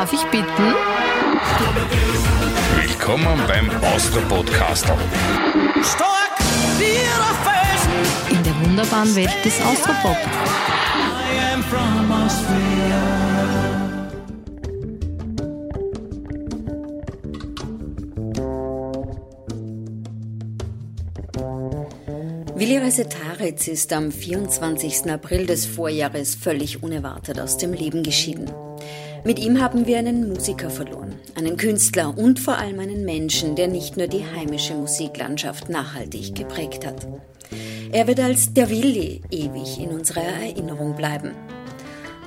Darf ich bitten? Willkommen beim Austro-Podcaster. Stark wie der Felsen. In der wunderbaren Welt des Austropop. I am from Austria. Willi Resetaritz ist am 24. April des Vorjahres völlig unerwartet aus dem Leben geschieden. Mit ihm haben wir einen Musiker verloren, einen Künstler und vor allem einen Menschen, der nicht nur die heimische Musiklandschaft nachhaltig geprägt hat. Er wird als der Willi ewig in unserer Erinnerung bleiben.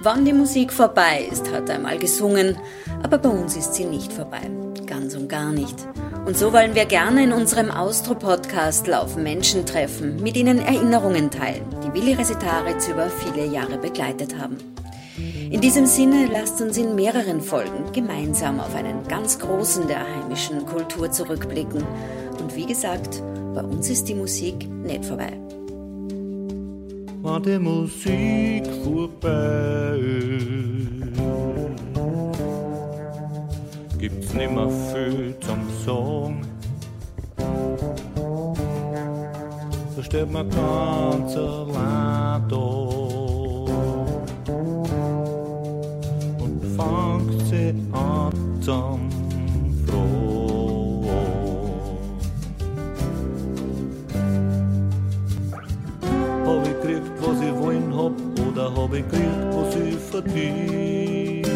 Wann die Musik vorbei ist, hat er einmal gesungen, aber bei uns ist sie nicht vorbei. Ganz und gar nicht. Und so wollen wir gerne in unserem Austro-Podcast Laufen Menschen treffen, mit ihnen Erinnerungen teilen, die Willi Resetaritz über viele Jahre begleitet haben. In diesem Sinne lasst uns in mehreren Folgen gemeinsam auf einen ganz großen der heimischen Kultur zurückblicken. Und wie gesagt, bei uns ist die Musik nicht vorbei. Wenn die Musik vorbei ist, gibt's nimmer viel zum Sagen. Da steht man ganz allein da und fängt sie an zum Fragen. Hab ich gekriegt, was ich wollen hab, oder hab ich gekriegt, was ich verdient?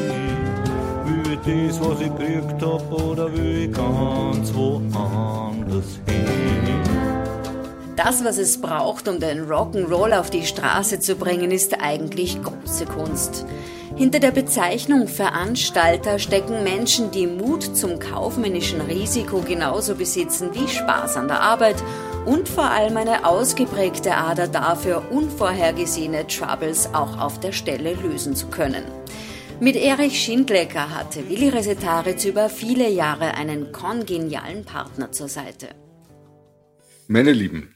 Will ich das, was ich gekriegt hab, oder will ich ganz woanders hin? Das, was es braucht, um den Rock'n'Roll auf die Straße zu bringen, ist eigentlich große Kunst. Hinter der Bezeichnung Veranstalter stecken Menschen, die Mut zum kaufmännischen Risiko genauso besitzen wie Spaß an der Arbeit und vor allem eine ausgeprägte Ader dafür, unvorhergesehene Troubles auch auf der Stelle lösen zu können. Mit Erich Schindlecker hatte Willi Resetaritz über viele Jahre einen kongenialen Partner zur Seite. Meine Lieben,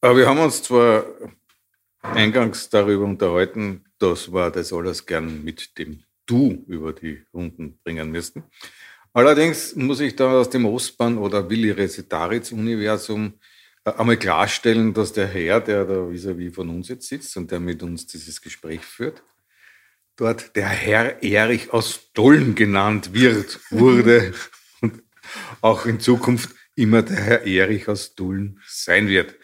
aber wir haben uns zwar eingangs darüber unterhalten, dass wir das alles gern mit dem Du über die Runden bringen müssten. Allerdings muss ich da aus dem Ostbahn oder Willi Resetaritz-Universum äh, einmal klarstellen, dass der Herr, der da vis-à-vis von uns jetzt sitzt und der mit uns dieses Gespräch führt, dort der Herr Erich aus Dollen genannt wird, wurde und auch in Zukunft immer der Herr Erich aus Dullen sein wird.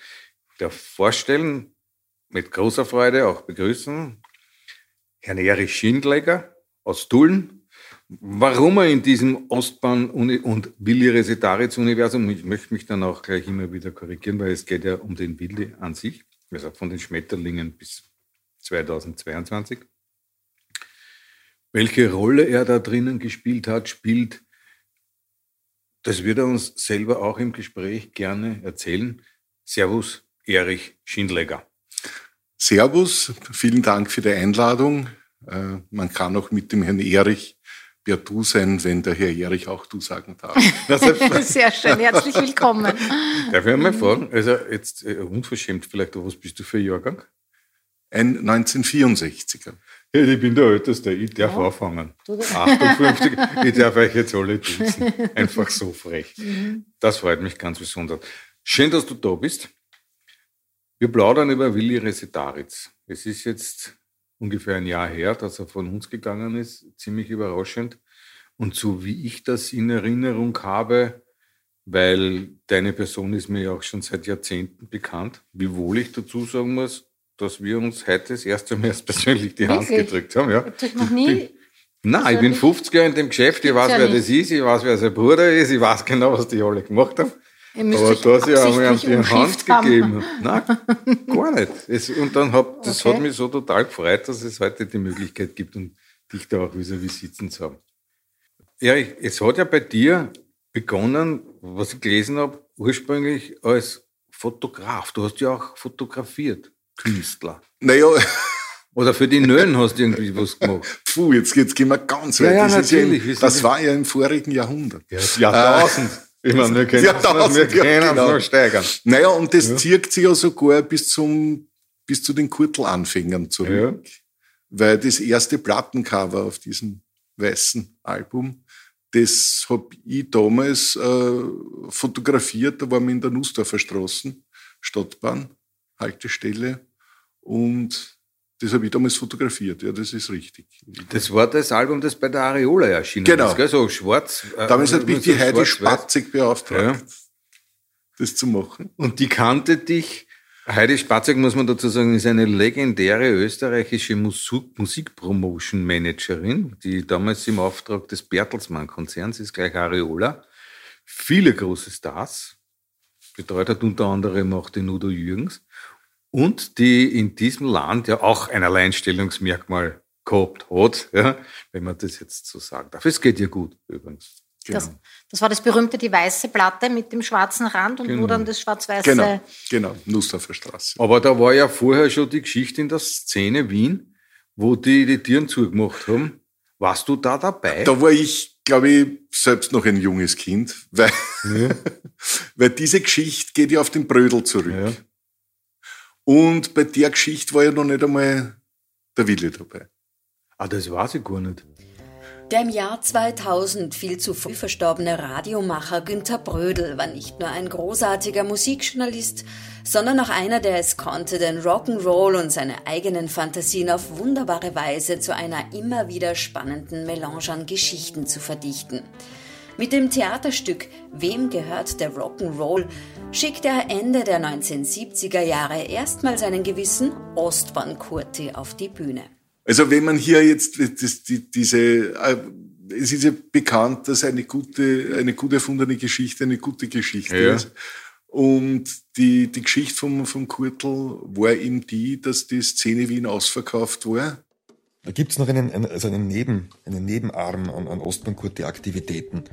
Ich darf vorstellen, mit großer Freude auch begrüßen, Herrn Erich Schindlecker aus Dullen. Warum er in diesem Ostbahn- und Willi Resetaritz-Universum, ich möchte mich dann auch gleich immer wieder korrigieren, weil es geht ja um den Willi an sich, also von den Schmetterlingen bis 2022. Welche Rolle er da drinnen gespielt hat, spielt, das wird er uns selber auch im Gespräch gerne erzählen. Servus, Erich Schindlecker. Servus, vielen Dank für die Einladung. Äh, Man kann auch mit dem Herrn Erich per Du sein, wenn der Herr Erich auch Du sagen darf. Sehr schön, herzlich willkommen. Darf ich einmal fragen, also jetzt äh, unverschämt vielleicht, was bist du für ein Jahrgang? Ein 1964er. Ja, ich bin der Älteste, ich darf anfangen. 58, ich darf euch jetzt alle duzen. Einfach so frech. Das freut mich ganz besonders. Schön, dass du da bist. Wir plaudern über Willi Resetaritz. Es ist jetzt ungefähr ein Jahr her, dass er von uns gegangen ist. Ziemlich überraschend. Und so wie ich das in Erinnerung habe, weil deine Person ist mir ja auch schon seit Jahrzehnten bekannt, wiewohl ich dazu sagen muss, dass wir uns heute das erste Mal erst persönlich die Hand Wirklich? gedrückt haben. Ja. Euch noch nie. Nein, ich bin 50 Jahre in dem Geschäft, ich weiß, ja wer nicht. das ist, ich weiß, wer sein Bruder ist, ich weiß genau, was die alle gemacht haben. Aber euch da sie einmal die Hand haben. gegeben. Nein, gar nicht. Es, und dann hab, das Okay. hat mich so total gefreut, dass es heute die Möglichkeit gibt, und dich da auch vis-à-vis sitzen zu haben. Erich, es hat ja bei dir begonnen, was ich gelesen habe, ursprünglich als Fotograf. Du hast ja auch fotografiert, Künstler. Naja, Oder für die Nöhen hast du irgendwie was gemacht. puh, jetzt, jetzt gehen wir ganz Ja, weit. ja, das, ist ja natürlich. Wir sind das war ja im vorigen Jahrhundert. Jahrtausend. Ich meine, wir können es noch, wir ja, können genau. noch steigern. Naja, und das zirkt sich ja sogar bis zum, bis zu den Kurtelanfängern zurück. Weil das erste Plattencover auf diesem weißen Album. Das habe ich damals äh, fotografiert, da waren wir in der Nussdorfer Straßen, Stadtbahn, Haltestelle. Und das habe ich damals fotografiert, ja, das ist richtig. Das war das Album, das bei der Areola erschienen Genau. ist, gell? so schwarz. äh, Damals hat mich die Heidi. Spatzig beauftragt, Ja. das zu machen. Und die kannte dich. Heidi Spatzek, muss man dazu sagen, ist eine legendäre österreichische Musik Musikpromotion-Managerin, die damals im Auftrag des Bertelsmann-Konzerns ist, gleich Areola, viele große Stars, betreut hat unter anderem auch den Udo Jürgens, und die in diesem Land ja auch ein Alleinstellungsmerkmal gehabt hat, ja, wenn man das jetzt so sagen darf. Es geht ihr gut übrigens. Das, Genau. das war das berühmte, die weiße Platte mit dem schwarzen Rand und wo Genau. dann das schwarz-weiße. Genau, genau, Nussdorfer Straße. Aber da war ja vorher schon die Geschichte in der Szene Wien, wo die die Türen zugemacht haben. Warst du da dabei? Da war ich, glaube ich, selbst noch ein junges Kind, weil, weil diese Geschichte geht ja auf den Brödel zurück. Ja. Und bei der Geschichte war ja noch nicht einmal der Wille dabei. Ah, das weiß ich gar nicht. Der im Jahr 2000 viel zu früh verstorbene Radiomacher Günther Brödel war nicht nur ein großartiger Musikjournalist, sondern auch einer, der es konnte, den Rock'n'Roll und seine eigenen Fantasien auf wunderbare Weise zu einer immer wieder spannenden Melange an Geschichten zu verdichten. Mit dem Theaterstück Wem gehört der Rock'n'Roll schickte er Ende der 1970er Jahre erstmals einen gewissen Ostbahn-Kurti auf die Bühne. Also wenn man hier jetzt das, die, diese, äh, es ist ja bekannt, dass eine gute, eine gut erfundene Geschichte eine gute Geschichte Ja. ist. Und die, die Geschichte vom, vom Kurtel war eben die, dass die Szene Wien ausverkauft war. Da gibt's noch einen, einen, also einen, Neben, einen Nebenarm an, an Ostbankkurte-Aktivitäten.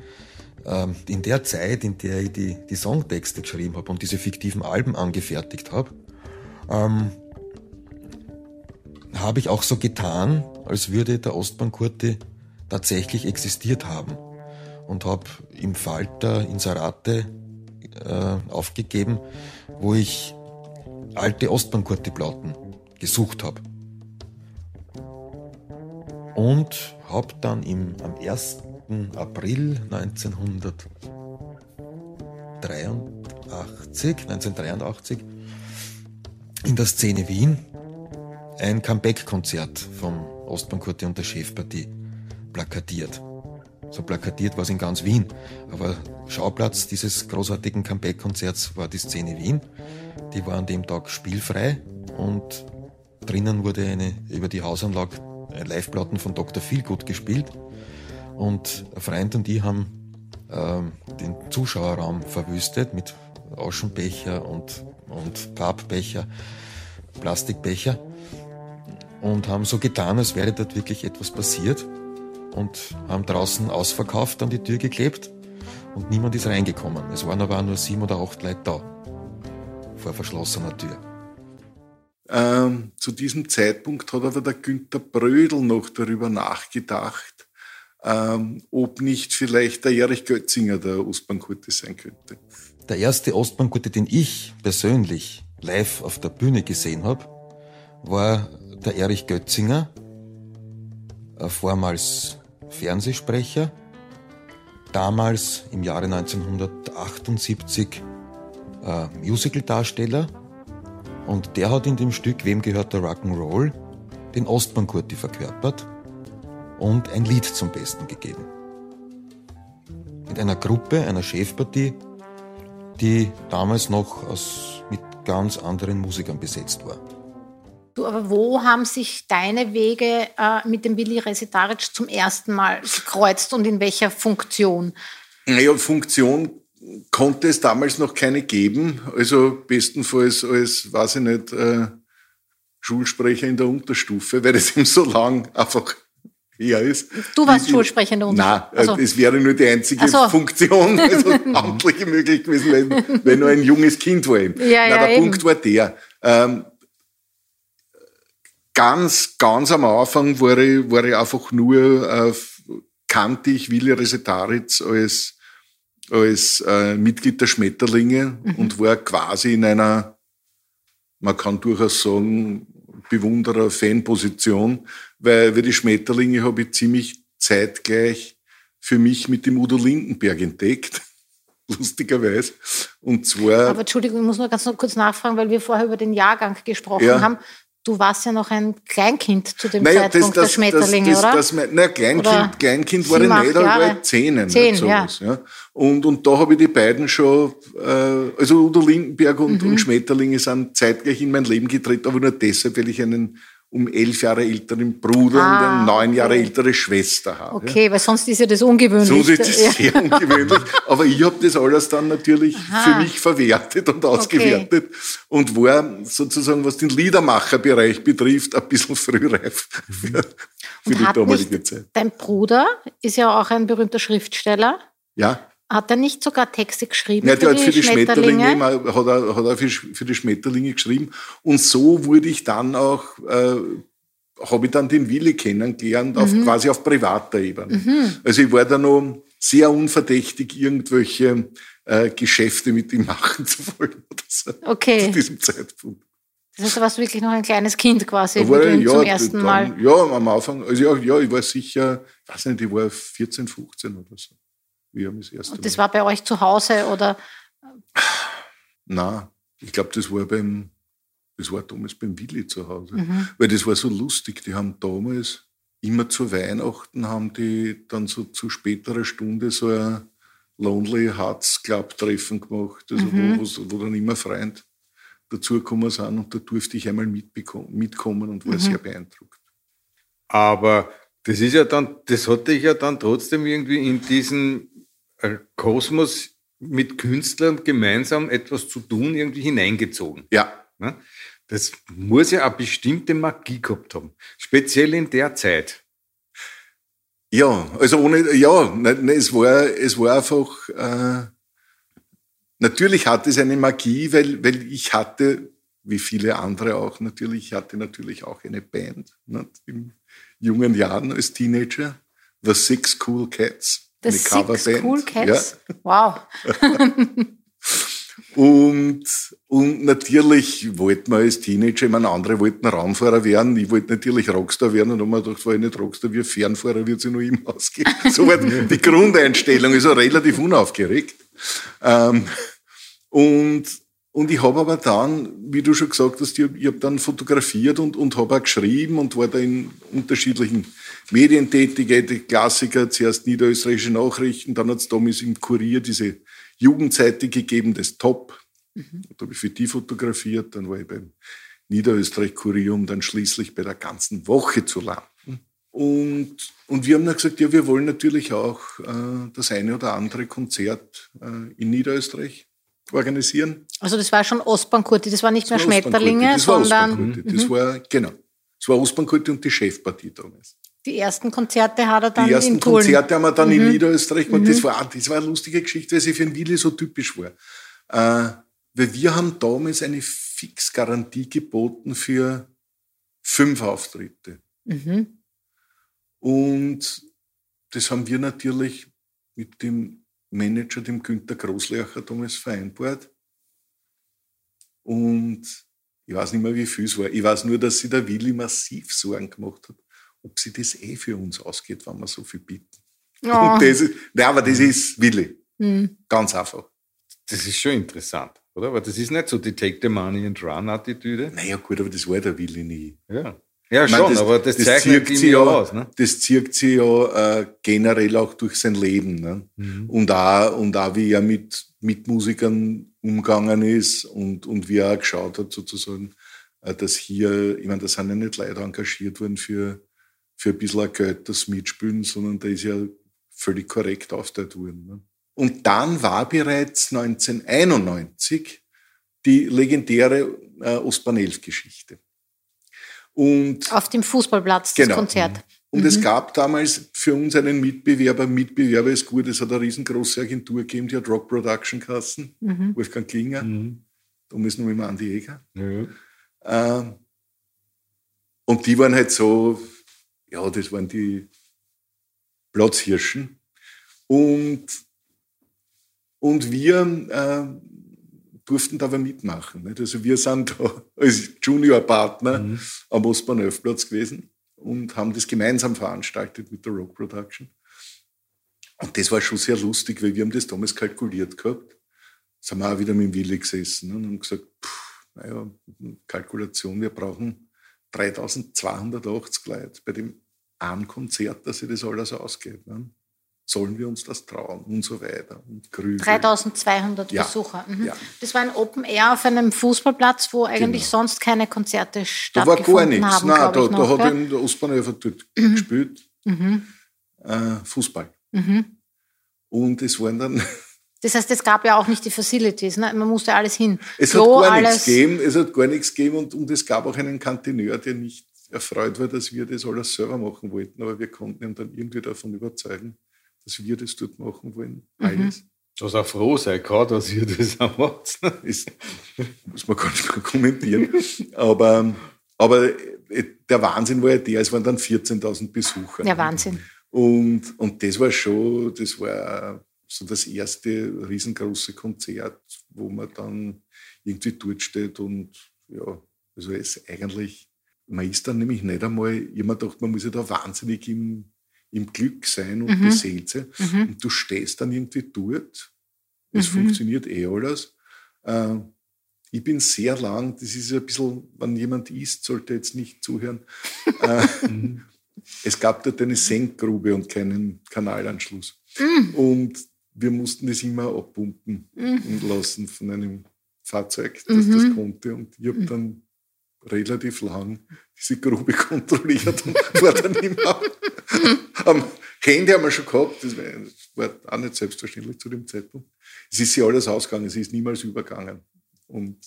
Ähm, in der Zeit, in der ich die, die Songtexte geschrieben habe und diese fiktiven Alben angefertigt habe, ähm, habe ich auch so getan, als würde der Ostbankkurte tatsächlich existiert haben. Und habe im Falter Inserate äh, aufgegeben, wo ich alte Ostbankkurte-Plauten gesucht habe und habe dann im, am 1. April 1983, 1983 in der Szene Wien ein Comeback-Konzert vom Ostbankkurte und der Chefpartie plakatiert. So plakatiert war es in ganz Wien. Aber Schauplatz dieses großartigen Comeback-Konzerts war die Szene Wien. Die war an dem Tag spielfrei und drinnen wurde eine über die Hausanlage äh, Live-Platten von Dr. Feelgood gespielt. Und ein Freund und ich haben ähm, den Zuschauerraum verwüstet mit Aschenbecher und, und Pappbecher, Plastikbecher und haben so getan, als wäre dort wirklich etwas passiert und haben draußen ausverkauft an die Tür geklebt und niemand ist reingekommen. Es waren aber nur sieben oder acht Leute da vor verschlossener Tür. Ähm, zu diesem Zeitpunkt hat aber der Günther Brödel noch darüber nachgedacht, ähm, ob nicht vielleicht der Erich Götzinger der Ostbankkurte sein könnte. Der erste Ostbankgute, den ich persönlich live auf der Bühne gesehen habe, war der Erich Götzinger, äh, vormals Fernsehsprecher, damals im Jahre 1978 äh, Musicaldarsteller und der hat in dem Stück Wem gehört der Rock'n'Roll den Ostbankkurti verkörpert und ein Lied zum Besten gegeben. Mit einer Gruppe, einer Chefpartie, die damals noch aus, mit ganz anderen Musikern besetzt war. Du, aber wo haben sich deine Wege äh, mit dem Willi Resitaric zum ersten Mal gekreuzt und in welcher Funktion? Naja, Funktion konnte es damals noch keine geben. Also bestenfalls als, weiß ich nicht, äh, Schulsprecher in der Unterstufe, weil das eben so lang einfach her ist. Du warst Schulsprecher in der Nein, Unterstufe. Also- äh, es wäre nur die einzige so. Funktion, also amtliche möglich gewesen, wenn, wenn nur ein junges Kind war. Eben. Ja, Nein, ja, der eben. Punkt war der. Ähm, ganz, ganz am Anfang war ich, war ich einfach nur, äh, kannte ich Willi Resetaritz als, als äh, Mitglied der Schmetterlinge Mhm. und war quasi in einer, man kann durchaus sagen, Bewunderer-Fanposition, weil, weil die Schmetterlinge habe ich ziemlich zeitgleich für mich mit dem Udo Lindenberg entdeckt. Lustigerweise. Und zwar. Aber Entschuldigung, ich muss nur ganz noch kurz nachfragen, weil wir vorher über den Jahrgang gesprochen Ja. haben. Du warst ja noch ein Kleinkind zu dem Naja, Zeitpunkt der Schmetterlinge, das, oder? Das, das, na, Kleinkind, Oder Kleinkind war ich nicht, aber ich war zehn. Zehn, sowas, ja. Und, und da habe ich die beiden schon, äh, also Udo Lindenberg und, Mhm. und Schmetterlinge sind zeitgleich in mein Leben getreten, aber nur deshalb, weil ich einen um elf Jahre älteren Bruder Ah, und eine neun Jahre okay. ältere Schwester habe. Okay, weil sonst ist ja das ungewöhnlich. So ist das Ja. sehr ungewöhnlich. Aber ich habe das alles dann natürlich für mich verwertet und ausgewertet und war sozusagen, was den Liedermacherbereich betrifft, ein bisschen frühreif für, für Und die damalige Zeit. dein Bruder ist ja auch ein berühmter Schriftsteller. Ja. Hat er nicht sogar Texte geschrieben Ja, der für, hat für die Schmetterlinge, Schmetterlinge? hat er, hat er für, für die Schmetterlinge geschrieben. Und so wurde ich dann auch, äh, habe ich dann den Willi kennengelernt, auf, Mhm. quasi auf privater Ebene. Also ich war da noch sehr unverdächtig, irgendwelche äh, Geschäfte mit ihm machen zu wollen oder so, zu Okay, diesem Zeitpunkt. das heißt, du warst wirklich noch ein kleines Kind quasi, war ich, zum ja, ersten dann, Mal... Ja, am Anfang, also ja, ja, ich war sicher, ich weiß nicht, ich war 14, 15 oder so. Wie haben das erste Und das Mal. war bei euch zu Hause oder... Nein, ich glaube, das war beim, das war damals beim Willi zu Hause. Mhm. Weil das war so lustig. Die haben damals immer zu Weihnachten haben die dann so zu späterer Stunde so ein Lonely Hearts Club Treffen gemacht, also Mhm. wo, wo dann immer Freund dazugekommen sind und da durfte ich einmal mitkommen und Mhm. war sehr beeindruckt. Aber das ist ja dann, das hat dich ja dann trotzdem irgendwie in diesen Kosmos mit Künstlern gemeinsam etwas zu tun, irgendwie hineingezogen. Ja, Ne? Das muss ja eine bestimmte Magie gehabt haben. Speziell in der Zeit. Ja, also ohne, ja, ne, ne, es war, es war einfach, äh, natürlich hatte es eine Magie, weil, weil ich hatte, wie viele andere auch natürlich, ich hatte natürlich auch eine Band, ne, in jungen Jahren als Teenager, The Six Cool Cats. The Six Cool Cats? Wow. Und, und natürlich wollten wir als Teenager, ich meine, andere wollten Raumfahrer werden, ich wollte natürlich Rockstar werden und haben mir gedacht, war ich nicht Rockstar, wie Fernfahrer wird sich noch immer ausgehen. So war die Grundeinstellung, also relativ unaufgeregt. Ähm, und, und ich habe aber dann, wie du schon gesagt hast, ich habe hab dann fotografiert und, und habe auch geschrieben und war da in unterschiedlichen Medien tätig, die Klassiker, zuerst niederösterreichische Nachrichten, dann hat es damals im Kurier diese Jugendseite gegeben, das Top. Da habe ich für die fotografiert, dann war ich beim Niederösterreich-Kurier, um dann schließlich bei der ganzen Woche zu landen. Und, und wir haben dann gesagt, ja, wir wollen natürlich auch äh, das eine oder andere Konzert äh, in Niederösterreich organisieren. Also das war schon Ostbankurti, das war nicht mehr Das war Schmetterlinge, das war sondern Ostbankurti, Das war, genau. Das war Ostbankurti und die Chefpartie damals. die ersten Konzerte hat er dann Die ersten in. Konzerte haben wir dann Mhm. in Niederösterreich gemacht. Das, war, das war eine lustige Geschichte, weil sie für den Willi so typisch war. Äh, weil wir haben damals eine Fixgarantie geboten für fünf Auftritte. Mhm. Und das haben wir natürlich mit dem Manager, dem Günter Großlecher, damals vereinbart. Und ich weiß nicht mehr, wie viel es war. Ich weiß nur, dass sich der Willi massiv Sorgen gemacht hat, ob sie das eh für uns ausgeht, wenn wir so viel bieten. Ja. Und das ist, nein, aber das ist Willi. Mhm. Ganz einfach. Das ist schon interessant, oder? Aber das ist nicht so die Take the money and run Attitüde. Naja, gut, aber das war der Willi nie. Ja. Ja, Ich meine, schon, aber das, zeichnet zirkt ihn sie ja aus. Ne? Das zirkt sie ja äh, generell auch durch sein Leben. Ne? Mhm. Und, auch, und auch, wie er mit Mitmusikern umgegangen ist und, und wie er auch geschaut hat, sozusagen, äh, dass hier, ich meine, da sind ja nicht Leute engagiert worden für, für ein bisschen Geld, das Mitspielen, sondern da ist ja völlig korrekt aufgeteilt worden. Ne? Und dann war bereits 1991 die legendäre äh, Ostbahn 11 Geschichte. Und Auf dem Fußballplatz, das Genau. Konzert. und es gab damals für uns einen Mitbewerber. Mitbewerber ist gut, es hat eine riesengroße Agentur gegeben, die hat Rock Production Kassen, Mhm. Wolfgang Klinger, damals noch mit Andi Eger. Ja. Ähm, und die waren halt so, ja, das waren die Platzhirschen. Und, und wir äh, durften da aber mitmachen. Nicht? Also wir sind da als Juniorpartner am Ostbahn 11 Platz gewesen und haben das gemeinsam veranstaltet mit der Rock Production. Und das war schon sehr lustig, weil wir haben das damals kalkuliert gehabt. Sind wir auch wieder mit dem Willi gesessen und haben gesagt, naja, Kalkulation, wir brauchen 3280 Leute bei dem einen Konzert, dass sich das alles ausgeht. Ne? Sollen wir uns das trauen und so weiter. Und Grübel. 3200 Ja. Besucher. Mhm. Ja. Das war ein Open Air auf einem Fußballplatz, wo eigentlich Genau. sonst keine Konzerte Da war stattgefunden gar nichts. haben. Nein, da, ich da noch, hat eben der Ostbahnhofer dort gespielt. Mhm. Äh, Fußball. Mhm. Und es waren dann, Das heißt, es gab ja auch nicht die Facilities. Ne? Man musste alles hin. es Klo, hat gar nichts gegeben, es hat gar nichts gegeben und, und es gab auch einen Kantineur, der nicht erfreut war, dass wir das alles selber machen wollten, aber wir konnten ihn dann irgendwie davon überzeugen, dass wir das dort machen wollen. Mhm. Alles. Du hast auch froh sein kann, dass ihr das auch macht. ist, muss man gar nicht mehr kommentieren. Aber, aber äh, der Wahnsinn war ja der, es waren dann 14.000 Besucher. Ja, Wahnsinn. Und, und das war schon, das war so das erste riesengroße Konzert, wo man dann irgendwie dort steht und ja, also es ist eigentlich, man ist dann nämlich nicht einmal, jemand dachte, man muss ja da wahnsinnig im, im Glück sein und Mhm. beseelt sein. Mhm. Und du stehst dann irgendwie dort, es Mhm. funktioniert eh alles. Äh, ich bin sehr lang, das ist ein bisschen, wenn jemand isst, sollte jetzt nicht zuhören. äh, es gab dort eine Senkgrube und keinen Kanalanschluss. Mhm. Und wir mussten das immer abpumpen Mhm. und lassen von einem Fahrzeug, das das Mhm. konnte. Und ich habe dann relativ lang diese Grube kontrolliert und war dann immer am Handy haben wir schon gehabt, das war, das auch nicht selbstverständlich zu dem Zeitpunkt. Es ist ja alles ausgegangen, es ist niemals übergangen und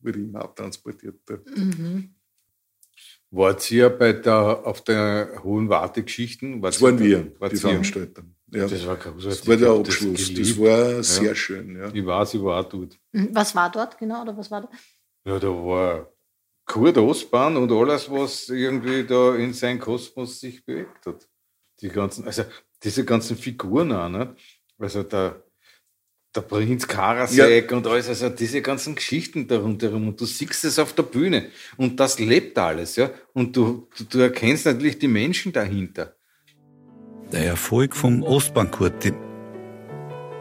wurde immer abtransportiert. Mhm. Wart ihr bei der, auf der Hohen Warte Geschichten? Das waren wir, Wart die? Veranstalter. Ja. Das war großartig. Das war der das Abschluss. Das, geliebt. war sehr Ja. schön. Ja. Ich weiß, ich war auch dort. Mhm. Was war dort genau? Oder was war da? Ja, da war Kurt Ostbahn und alles, was irgendwie da in seinem Kosmos sich bewegt hat. Die ganzen, also diese ganzen Figuren auch, ne? Also der, der Prinz Karasek und alles, also diese ganzen Geschichten da rundherum. Und du siehst es auf der Bühne und das lebt alles, ja. Und du, du, du erkennst natürlich die Menschen dahinter. Der Erfolg vom Ostbahnkurti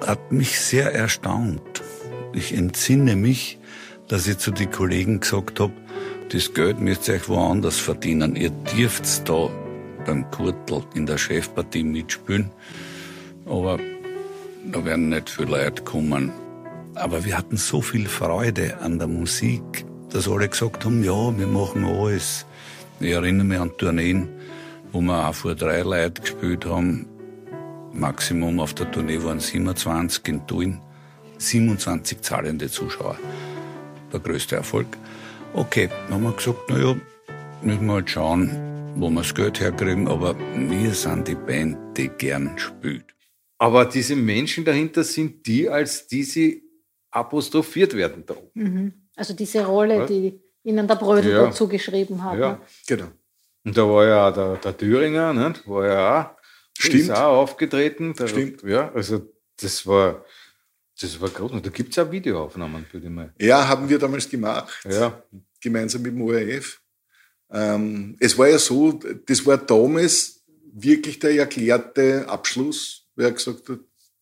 hat mich sehr erstaunt. Ich entsinne mich, dass ich zu den Kollegen gesagt habe, das Geld müsst ihr euch woanders verdienen. Ihr dürft da beim Kurtel in der Chefpartie mitspielen, aber da werden nicht viele Leute kommen. Aber wir hatten so viel Freude an der Musik, dass alle gesagt haben, ja, wir machen alles. Ich erinnere mich an Tourneen, wo wir auch vor drei Leuten gespielt haben. Maximum auf der Tournee waren 27 in Tuin. 27 zahlende Zuschauer. Der größte Erfolg. Okay, dann haben wir gesagt, na ja, müssen wir halt schauen, wo wir das Geld herkriegen, aber wir sind die Band, die gern spielt. Aber diese Menschen dahinter sind die, als die sie apostrophiert werden da oben. Mhm. Also diese Rolle, Was? die Ihnen der Brödel Ja. dazu geschrieben hat. Ja. Ne? Genau. Und da war ja auch der, der Thüringer, nicht? war ja auch, Stimmt. ist auch aufgetreten. Der, Stimmt. Ja, also das war, das war groß. Und da gibt es auch Videoaufnahmen für die mal. Ja, haben wir damals gemacht, Ja, gemeinsam mit dem ORF. Ähm, es war ja so, das war damals wirklich der erklärte Abschluss, wer gesagt hat,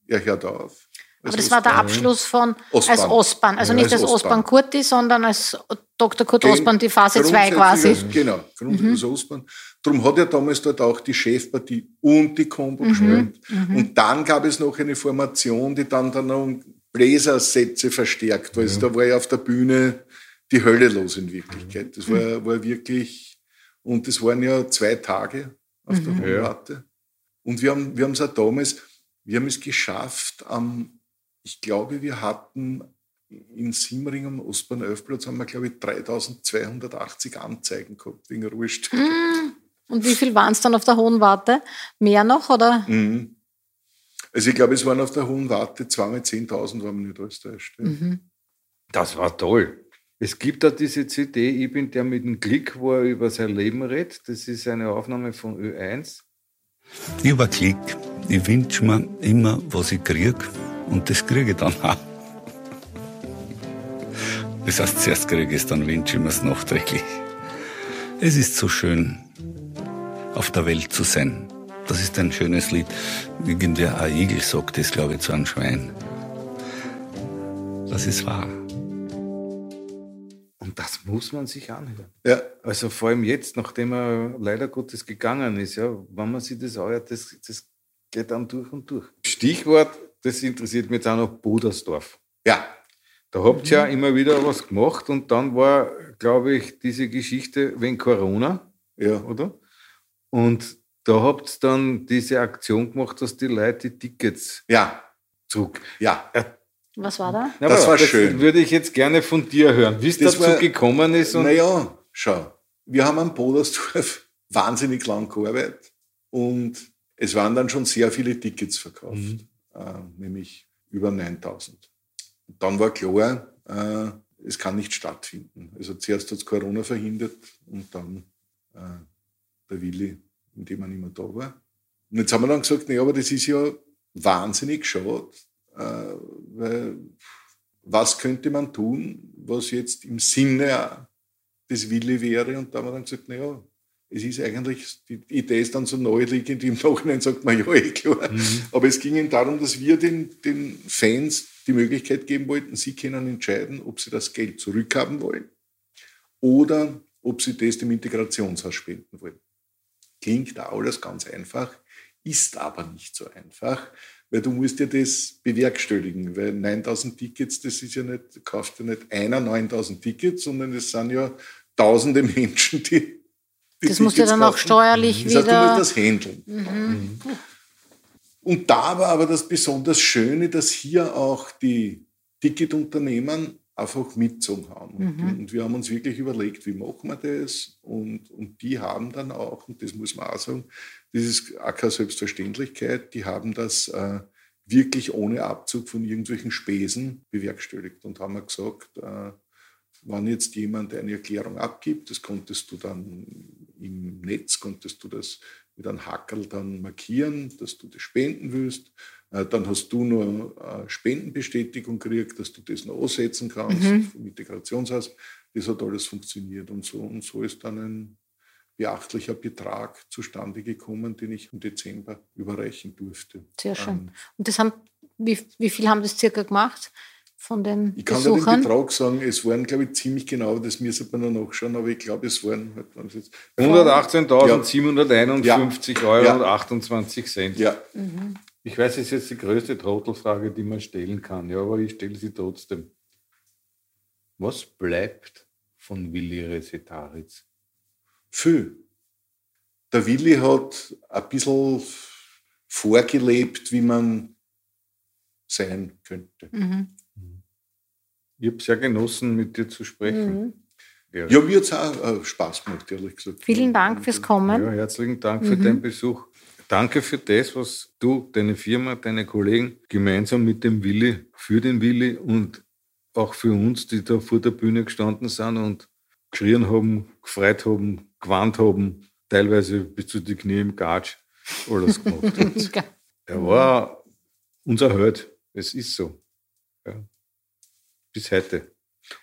er hört auf. Aber das war der Abschluss von Ostbahn. als Ostbahn. Also Ja, nicht als als Ostbahn Ostbahn. Kurti, sondern als Dr. Kurt Gen- Ostbahn, die Phase 2 grundsätzlich quasi. als- Genau, grundsätzlich als Ostbahn. Darum hat ja damals dort auch die Chefpartie und die Combo gespielt. Und dann gab es noch eine Formation, die dann dann noch um Bläsersätze verstärkt, weil es da war ja auf der Bühne die Hölle los in Wirklichkeit. Das war, war wirklich, und das waren ja zwei Tage auf der Hohen Ja. Warte. Und wir haben wir haben es auch damals, wir haben es geschafft, am, ich glaube, wir hatten in Simmering am Ostbahn 11 Platz haben wir, glaube ich, 3280 Anzeigen gehabt wegen Ruhestück. Und wie viel waren es dann auf der Hohen Warte? Mehr noch oder? Mhm. Also ich glaube, es waren auf der Hohen Warte zweimal 10.000, wenn man nicht alles täuscht. ja. das war toll. Es gibt da diese CD, ich bin der mit dem Klick, wo er über sein Leben redet. Das ist eine Aufnahme von Ö1. Lieber Klick, ich wünsche mir immer, was ich krieg, und das kriege ich dann auch. Das heißt, zuerst kriege ich es, dann wünsche ich mir es nachträglich. Es ist so schön, auf der Welt zu sein. Das ist ein schönes Lied. Irgendwer, ein Igel sagt das, glaube ich, zu einem Schwein. Das ist wahr. Und das muss man sich anhören. Ja. Also vor allem jetzt, nachdem er leider Gottes gegangen ist, ja, wenn man sich das anhört, das, das geht dann durch und durch. Stichwort, das interessiert mich jetzt auch noch, Bodersdorf. Ja. Da habt ihr ja immer wieder was gemacht und dann war, glaube ich, diese Geschichte wegen Corona, Ja. oder? Und da habt ihr dann diese Aktion gemacht, dass die Leute die Tickets Ja. zurück. Ja. Was war da? Ja, Das war schön. würde ich jetzt gerne von dir hören, wie es Das dazu war- gekommen ist. Naja, schau. Wir haben am Bodersdorf wahnsinnig lang gearbeitet und es waren dann schon sehr viele Tickets verkauft, Mhm. äh, nämlich über 9000. Und dann war klar, äh, es kann nicht stattfinden. Also zuerst hat es Corona verhindert und dann äh, der Willi, indem er nicht mehr da war. Und jetzt haben wir dann gesagt, naja, aber das ist ja wahnsinnig schade, weil was könnte man tun, was jetzt im Sinne des Willi wäre? Und da haben wir dann gesagt, naja, es ist eigentlich, die Idee ist dann so naheliegend, im Nachhinein sagt man, ja, eh klar. Aber es ging darum, dass wir den, den Fans die Möglichkeit geben wollten, sie können entscheiden, ob sie das Geld zurückhaben wollen oder ob sie das dem Integrationshaus spenden wollen. Klingt da alles ganz einfach, ist aber nicht so einfach, weil du musst ja das bewerkstelligen, weil 9000 Tickets, das ist ja nicht, kauft ja nicht einer 9000 Tickets, sondern es sind ja tausende Menschen, die, Das musst du dann auch kaufen. steuerlich Das heißt, du wieder. musst das handeln. Und da war aber das besonders Schöne, dass hier auch die Ticketunternehmen einfach mitgezogen haben. Und, und wir haben uns wirklich überlegt, wie machen wir das? Und, und die haben dann auch, und das muss man auch sagen, das ist keine Selbstverständlichkeit, die haben das äh, wirklich ohne Abzug von irgendwelchen Spesen bewerkstelligt und haben gesagt, äh, wenn jetzt jemand eine Erklärung abgibt, das konntest du dann im Netz, konntest du das mit einem Hackerl dann markieren, dass du das spenden willst. Äh, Dann hast du nur eine Spendenbestätigung gekriegt, dass du das noch aussetzen kannst vom Integrationshaus. Das hat alles funktioniert und so. Und so ist dann ein beachtlicher Betrag zustande gekommen, den ich im Dezember überreichen durfte. Sehr schön. Ähm, Und das haben, wie, wie viel haben das circa gemacht von den Ich kann dir den Besuchern? Betrag sagen, es waren, glaube ich, ziemlich genau, das müsste man noch nachschauen, aber ich glaube, es waren halt, waren es jetzt 118.751 Euro Ja. und 28 Cent. ja, Ich weiß, es ist jetzt die größte Trottelfrage, die man stellen kann, ja, aber ich stelle sie trotzdem. Was bleibt von Willi Resetaritz? Viel. Der Willi hat ein bisschen vorgelebt, wie man sein könnte. Mhm. Ich habe sehr genossen, mit dir zu sprechen. Mhm. Ja. Ja, mir hat es auch äh, Spaß gemacht, ehrlich gesagt. Vielen Dank fürs Kommen. Ja, herzlichen Dank für Mhm. deinen Besuch. Danke für das, was du, deine Firma, deine Kollegen gemeinsam mit dem Willi, für den Willi und auch für uns, die da vor der Bühne gestanden sind und geschrien haben, gefreut haben, gewarnt haben, teilweise bis zu die Knie im Gatsch, alles gemacht haben. Er war unser Held. Es ist so. Ja. Bis heute.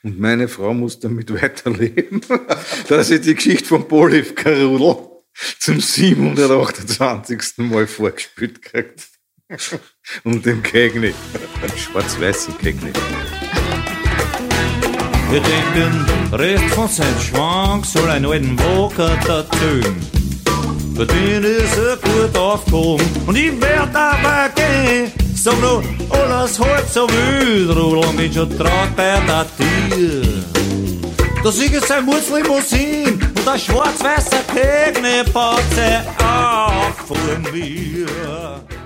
Und meine Frau muss damit weiterleben, dass ich die Geschichte von Bolif Karudel zum 728. Mal vorgespielt kriegt. Und dem Kegni, dem schwarz-weißen Kegni. Wir denken, Rest von seinem Schwank soll ein alten Woker dazu. Für den ist er gut aufgehoben und ich werd aber gehen. Sag nur, alles halb so wild, Rudel mit schon traut bei der Tür. Da sieg ich sein Mutzlimousin und der schwarz-weiße Kegni baut sie auf von wir.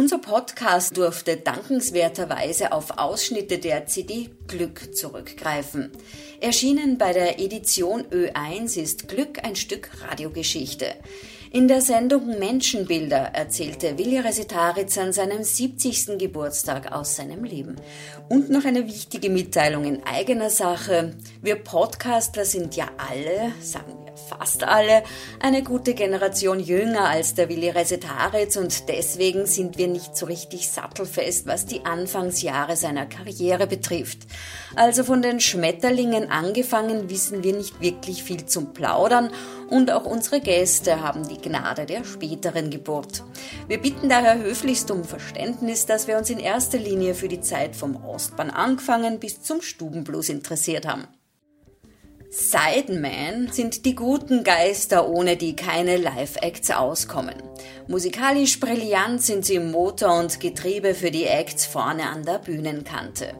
Unser Podcast durfte dankenswerterweise auf Ausschnitte der CD Glück zurückgreifen. Erschienen bei der Edition Ö1 ist Glück ein Stück Radiogeschichte. In der Sendung Menschenbilder erzählte Willi Resitaritz an seinem 70. Geburtstag aus seinem Leben. Und noch eine wichtige Mitteilung in eigener Sache. Wir Podcaster sind ja alle, sagen fast alle, eine gute Generation jünger als der Willi Resetaritz und deswegen sind wir nicht so richtig sattelfest, was die Anfangsjahre seiner Karriere betrifft. Also von den Schmetterlingen angefangen wissen wir nicht wirklich viel zum Plaudern Und auch unsere Gäste haben die Gnade der späteren Geburt. Wir bitten daher höflichst um Verständnis, dass wir uns in erster Linie für die Zeit vom Ostbahn angefangen bis zum Stubenblues interessiert haben. Sidemen sind die guten Geister, ohne die keine Live-Acts auskommen. Musikalisch brillant sind sie Motor und Getriebe für die Acts vorne an der Bühnenkante.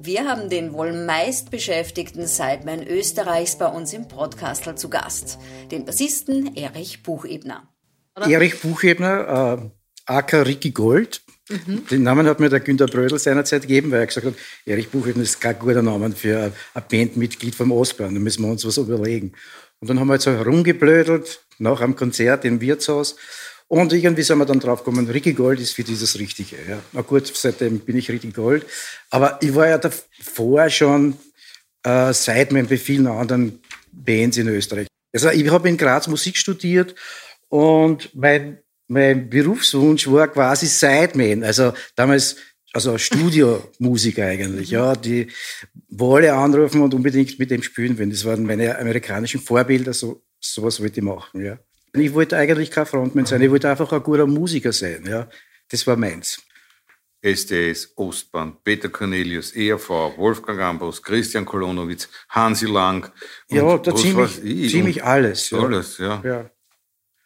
Wir haben den wohl meistbeschäftigten Sideman Österreichs bei uns im Podcastel zu Gast, den Bassisten Erich Buchebner. Erich Buchebner, äh, aka Ricky Gold, Mhm. Den Namen hat mir der Günter Brödel seinerzeit gegeben, weil er gesagt hat, Erich Buchholz ist kein guter Name für ein Bandmitglied vom Ostbahn, da müssen wir uns was überlegen. Und dann haben wir jetzt so herumgeblödelt, nach einem Konzert im Wirtshaus. Und irgendwie sind wir dann drauf gekommen, Ricky Gold ist für dieses Richtige. Ja. Na gut, seitdem bin ich Ricky Gold. Aber ich war ja davor schon äh, Sideman bei vielen anderen Bands in Österreich. Also ich habe in Graz Musik studiert und mein mein Berufswunsch war quasi Sideman, also damals also Studiomusiker eigentlich, ja, die wo alle anrufen und unbedingt mit dem spielen wollen. Das waren meine amerikanischen Vorbilder, so sowas wollte ich machen, ja. Ich wollte eigentlich kein Frontman sein, ich wollte einfach ein guter Musiker sein, ja. Das war meins. SDS, Ostbahn, Peter Cornelius, ERV, Wolfgang Ambros, Christian Kolonowitz, Hansi Lang. Ja, da ziemlich, ziemlich alles. Ja. Alles, ja. ja.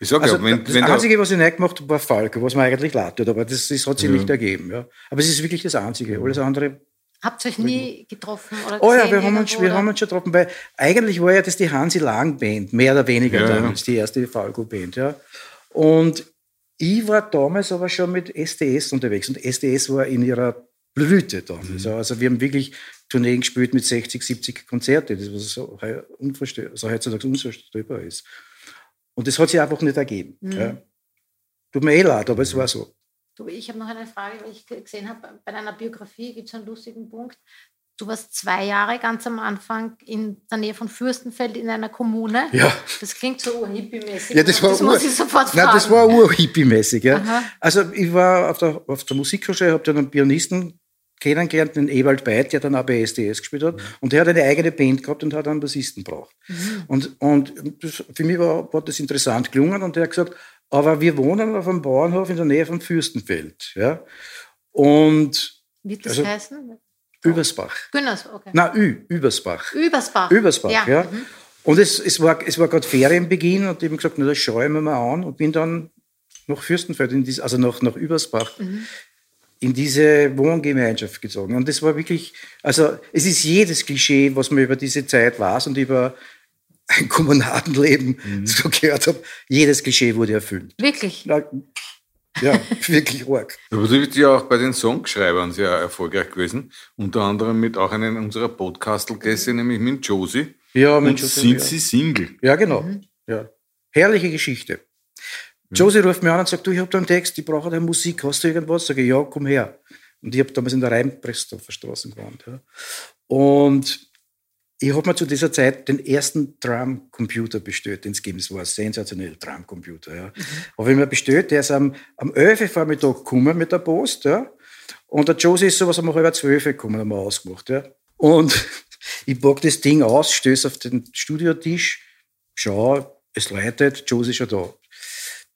Ich sag also, ja, wenn, das wenn Einzige, was ich nicht gemacht habe, war Falco, was man eigentlich lautet, aber das, das hat sich ja. nicht ergeben. Ja. Aber es ist wirklich das Einzige. Alles andere. Habt ihr euch nie getroffen? Oder oh ja, wir haben, uns, wir haben uns schon getroffen, weil eigentlich war ja das die Hansi Lang Band, mehr oder weniger ja, damals, die erste Falco Band. Ja. Und ich war damals aber schon mit SDS unterwegs und SDS war in ihrer Blüte damals. Mhm. Also wir haben wirklich Tourneen gespielt mit 60, 70 Konzerten, das was so, unvorstellbar, so heutzutage unvorstellbar ist. Und das hat sich einfach nicht ergeben. Mhm. Ja. Tut mir eh leid, aber es war so. Du, ich habe noch eine Frage, weil ich gesehen habe, bei deiner Biografie gibt es einen lustigen Punkt. Du warst zwei Jahre ganz am Anfang in der Nähe von Fürstenfeld in einer Kommune. Ja. Das klingt so urhippie-mäßig. Ja, das war das muss ich sofort fragen. Nein, das war urhippie-mäßig. Ja. Also ich war auf der, auf der Musikhochschule, habe dann einen Pianisten kennengelernt, den Ewald Beit, der dann auch bei SDS gespielt hat. Mhm. Und der hat eine eigene Band gehabt und hat einen Bassisten gebraucht. Mhm. Und, und das, für mich war, war das interessant gelungen und der hat gesagt, aber wir wohnen auf einem Bauernhof in der Nähe von Fürstenfeld. Ja? Und, Wie das also, heißen? Übersbach. Günners, okay. Nein, Ü, Übersbach. Übersbach. Übersbach, ja. ja. Mhm. Und es, es war, es war gerade Ferienbeginn und ich habe gesagt, na, das schaue ich mir mal an und bin dann nach Fürstenfeld, dies, also nach, nach Übersbach, mhm in diese Wohngemeinschaft gezogen. Und das war wirklich, also es ist jedes Klischee, was man über diese Zeit weiß und über ein Kommunadenleben mhm. so gehört habe, jedes Klischee wurde erfüllt. Wirklich? Na, ja, wirklich arg. Aber du bist ja auch bei den Songschreibern sehr erfolgreich gewesen. Unter anderem mit auch einem unserer Podcastel-Gäste, nämlich mit Josie. Ja, mit Und Josie, sind ja. sie Single. Ja, genau. Mhm. Ja. Herrliche Geschichte. Josie ruft mich an und sagt, du, ich habe da einen Text, ich brauche da Musik, hast du irgendwas? Sag ich, ja, komm her. Und ich habe damals in der Rheinpressdorfer Straße gewohnt. Ja. Und ich habe mir zu dieser Zeit den ersten Drumcomputer bestellt, den es gegeben war. Sensationell, Drumcomputer. Ja. Mhm. Habe ich mir bestellt, der ist am, am 11. Vormittag gekommen mit der Post. Ja. Und der Josie ist sowas um halb zwölf gekommen, haben wir ausgemacht. Ja. Und ich pack das Ding aus, stöße auf den Studiotisch, schau, es leitet, Josie ist schon da.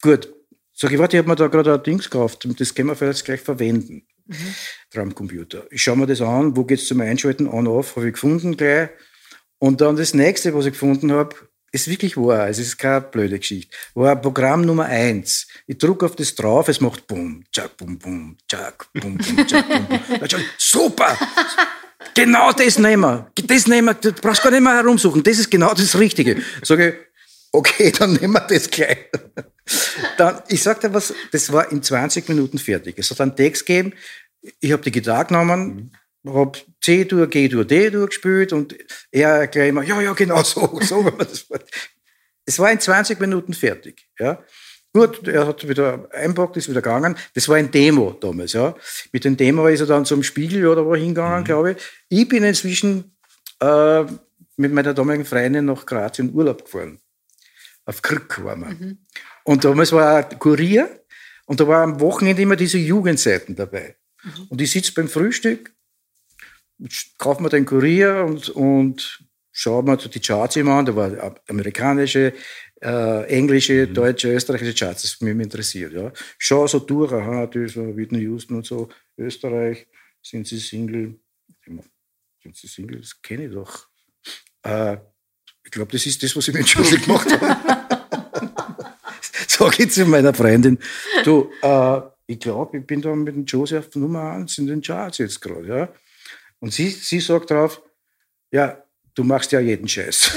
Gut, sag ich, warte, ich habe mir da gerade ein Dings gekauft und das können wir vielleicht gleich verwenden. Mhm. Drumcomputer. Ich schaue mir das an, wo geht es zum Einschalten, on, off, habe ich gefunden gleich. Und dann das nächste, was ich gefunden habe, ist wirklich wahr, es ist keine blöde Geschichte. War Programm Nummer eins. Ich drücke auf das drauf, es macht bum, tschak, bum, bum, tschak, bum, bum, tschak, bum, bum. Super! Genau das nehmen wir. Das nehmen wir. Du brauchst gar nicht mehr herumsuchen. Das ist genau das Richtige. Sage ich, okay, dann nehmen wir das gleich. Dann, ich sagte was, das war in 20 Minuten fertig. Es hat einen Text gegeben, ich habe die Gitarre genommen, habe C-Dur, G-Dur, D-Dur gespielt und er gleich immer, ja, ja, genau so, so war das. Es war in 20 Minuten fertig. Ja. Gut, er hat wieder einpackt, ist wieder gegangen. Das war ein Demo damals, ja. Mit dem Demo ist er dann zum Spiegel oder wo hingegangen, mhm. glaube ich. Ich bin inzwischen äh, mit meiner damaligen Freundin nach Graz in Urlaub gefahren. Auf Krück waren wir. Mhm. Und damals war ein Kurier und da war am Wochenende immer diese Jugendseiten dabei. Mhm. Und ich sitze beim Frühstück, kaufe mir den Kurier und, und schaue mir die Charts immer an. Da war amerikanische, äh, englische, deutsche, österreichische Charts, das mich interessiert. Ja. Schon so durch, aha, das war Whitney Houston und so, Österreich, sind sie Single? Sind sie Single? Das kenne ich doch. Äh, ich glaube, das ist das, was ich mit Josie gemacht habe. Sag ich zu meiner Freundin, du, äh, ich glaube, ich bin da mit dem Josie auf Nummer 1 in den Charts jetzt gerade. Ja. Und sie, sie sagt drauf, ja, du machst ja jeden Scheiß.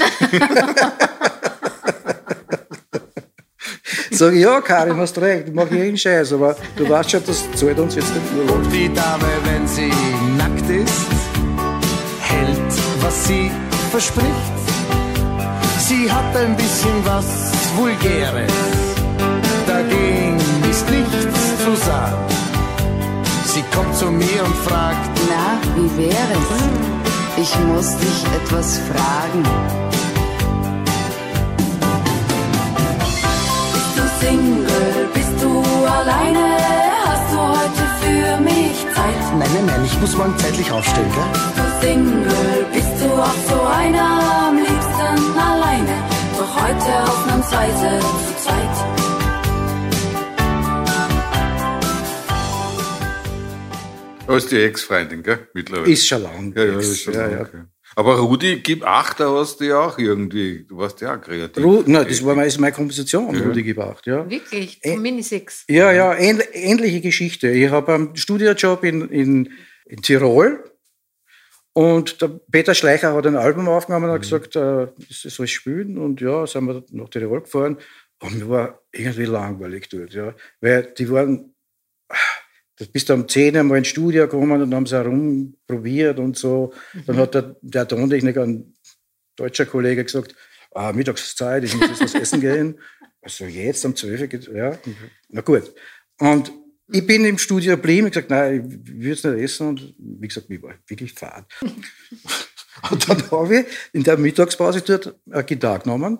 Sag ich, ja, Karin, hast recht, ich mache jeden Scheiß, aber du weißt schon, das zahlt uns jetzt nicht nur Und die Dame, wenn sie nackt ist, hält, was sie verspricht. Sie hat ein bisschen was Vulgäres, dagegen ist nichts zu sagen. Sie kommt zu mir und fragt, Na, wie wär's? Ich muss dich etwas fragen. Bist du Single? Bist du alleine? Hast du heute für mich Zeit? nein, nein, nein, ich muss morgen zeitlich aufstehen, gell? Bist du Single? Bist du auch so einer? Am liebsten alleine. Doch heute ausnahmsweise zu zweit. Das ist die Ex-Freundin, gell? Mittlerweile. Ist schon lang. Ja, ja, Ex, ist schon ja, lang, ja. Aber Rudi, gib acht, da hast du ja auch irgendwie, du warst ja auch kreativ. Ru na, das war meine, ist meine Komposition, Ja. Rudi gebracht. Ja. Wirklich, vom Minisix. Ja, ja, ähn, ähnliche Geschichte. Ich habe einen Studiojob in, in, in Tirol und der Peter Schleicher hat ein Album aufgenommen und hat gesagt, äh, das soll spielen. Und ja, sind wir nach Tirol gefahren und mir war irgendwie langweilig dort. Ja. Weil die waren, du bist um 10 Uhr mal ins Studio gekommen und haben sie herumprobiert und so. Dann hat der, der Tontechniker, ein deutscher Kollege, gesagt, ah, Mittagszeit, ich muss jetzt was essen gehen. Also jetzt um 12 Uhr, ja, na gut. Und ich bin im Studio geblieben, ich gesagt, nein, ich will es nicht essen. Und wie gesagt, mir war wirklich fad. und dann habe ich in der Mittagspause dort eine Gitarre genommen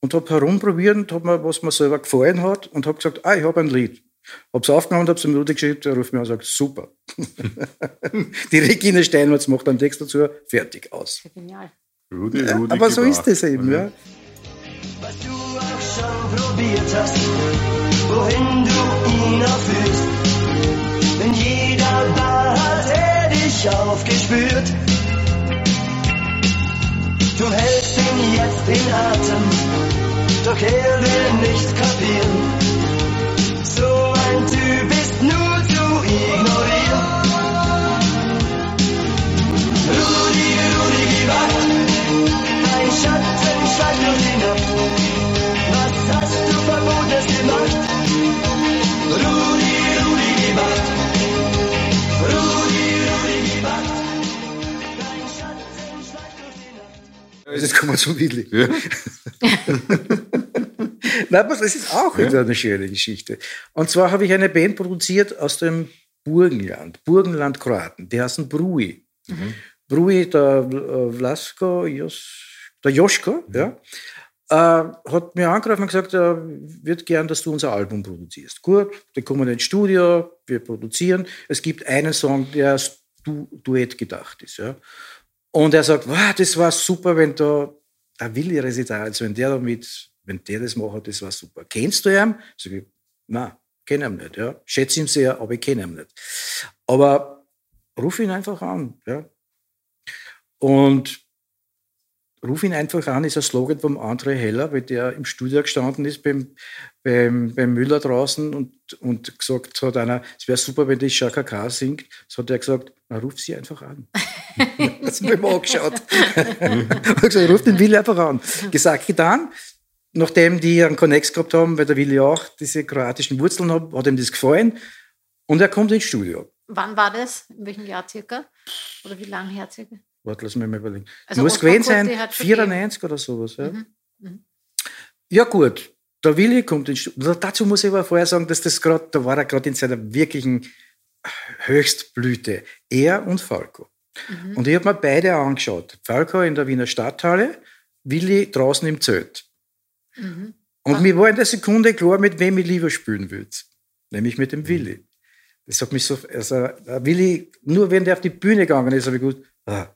und habe herumprobiert und habe mir, was mir selber gefallen hat und habe gesagt, ah, ich habe ein Lied. Habe es aufgenommen, habe es dem Rudi geschickt, der ruft mir an und sagt, super. Die Regine Steinmetz macht einen Text dazu, fertig, aus. Genial. Rudi, Ja, Rudi, aber so gib ist es eben, ja. Was du auch schon probiert hast, wohin du auch führst. In jeder Bar hat er dich aufgespürt. Du hältst ihn jetzt in Atem, doch er will nicht kapieren. So ein Typ ist nur zu ignorieren. Rudi, Rudi, gib Jetzt kommen wir zum Willi. Nein, aber das ist auch wieder eine schöne Geschichte. Und zwar habe ich eine Band produziert aus dem Burgenland, Burgenland Kroaten. Die heißen Brui. Brui, der äh, Vlasko, der Joschko, ja, äh, hat mir angerufen und gesagt, er wird gern, dass du unser Album produzierst. Gut, dann kommen wir ins Studio, wir produzieren. Es gibt einen Song, der als du Duett gedacht ist. Ja. Und er sagt, wow, das war super, wenn da ein Willi Resital, also wenn der damit, wenn der das macht, das war super. Kennst du ihn? Sag ich, nein, kenne ihn nicht. Ja. Schätze ihn sehr, aber ich kenne ihn nicht. Aber ruf ihn einfach an. Ja. Und ruf ihn einfach an, ist ein Slogan vom André Heller, weil der im Studio gestanden ist beim, beim, beim Müller draußen und, und gesagt hat einer, es wäre super, wenn die Shaka K singt. Das hat er gesagt, na, ruf sie einfach an. das habe ich mir angeschaut. ich gesagt, ruf den Willi einfach an. Gesagt, getan. Nachdem die einen Connex gehabt haben, weil der Willi auch diese kroatischen Wurzeln hat, hat ihm das gefallen. Und er kommt ins Studio. Wann war das? In welchem Jahr circa? Oder wie lange her circa? Warte, lass mich mal überlegen. Also Muss gewesen sein, hat schon 94 oder sowas. Ja, Mhm. Mhm. ja gut. Der Willi kommt ins Studio. Dazu muss ich aber vorher sagen, dass das gerade, da war er gerade in seiner wirklichen Höchstblüte. Er und Falco. Mhm. Und ich habe mir beide angeschaut. Falco in der Wiener Stadthalle, Willi draußen im Zelt. Mhm. Und mir war in der Sekunde klar, mit wem ich lieber spielen würde. Nämlich mit dem Mhm. Willi. Das hat mich so, also, Willi, nur wenn der auf die Bühne gegangen ist, habe ich gewusst, ah,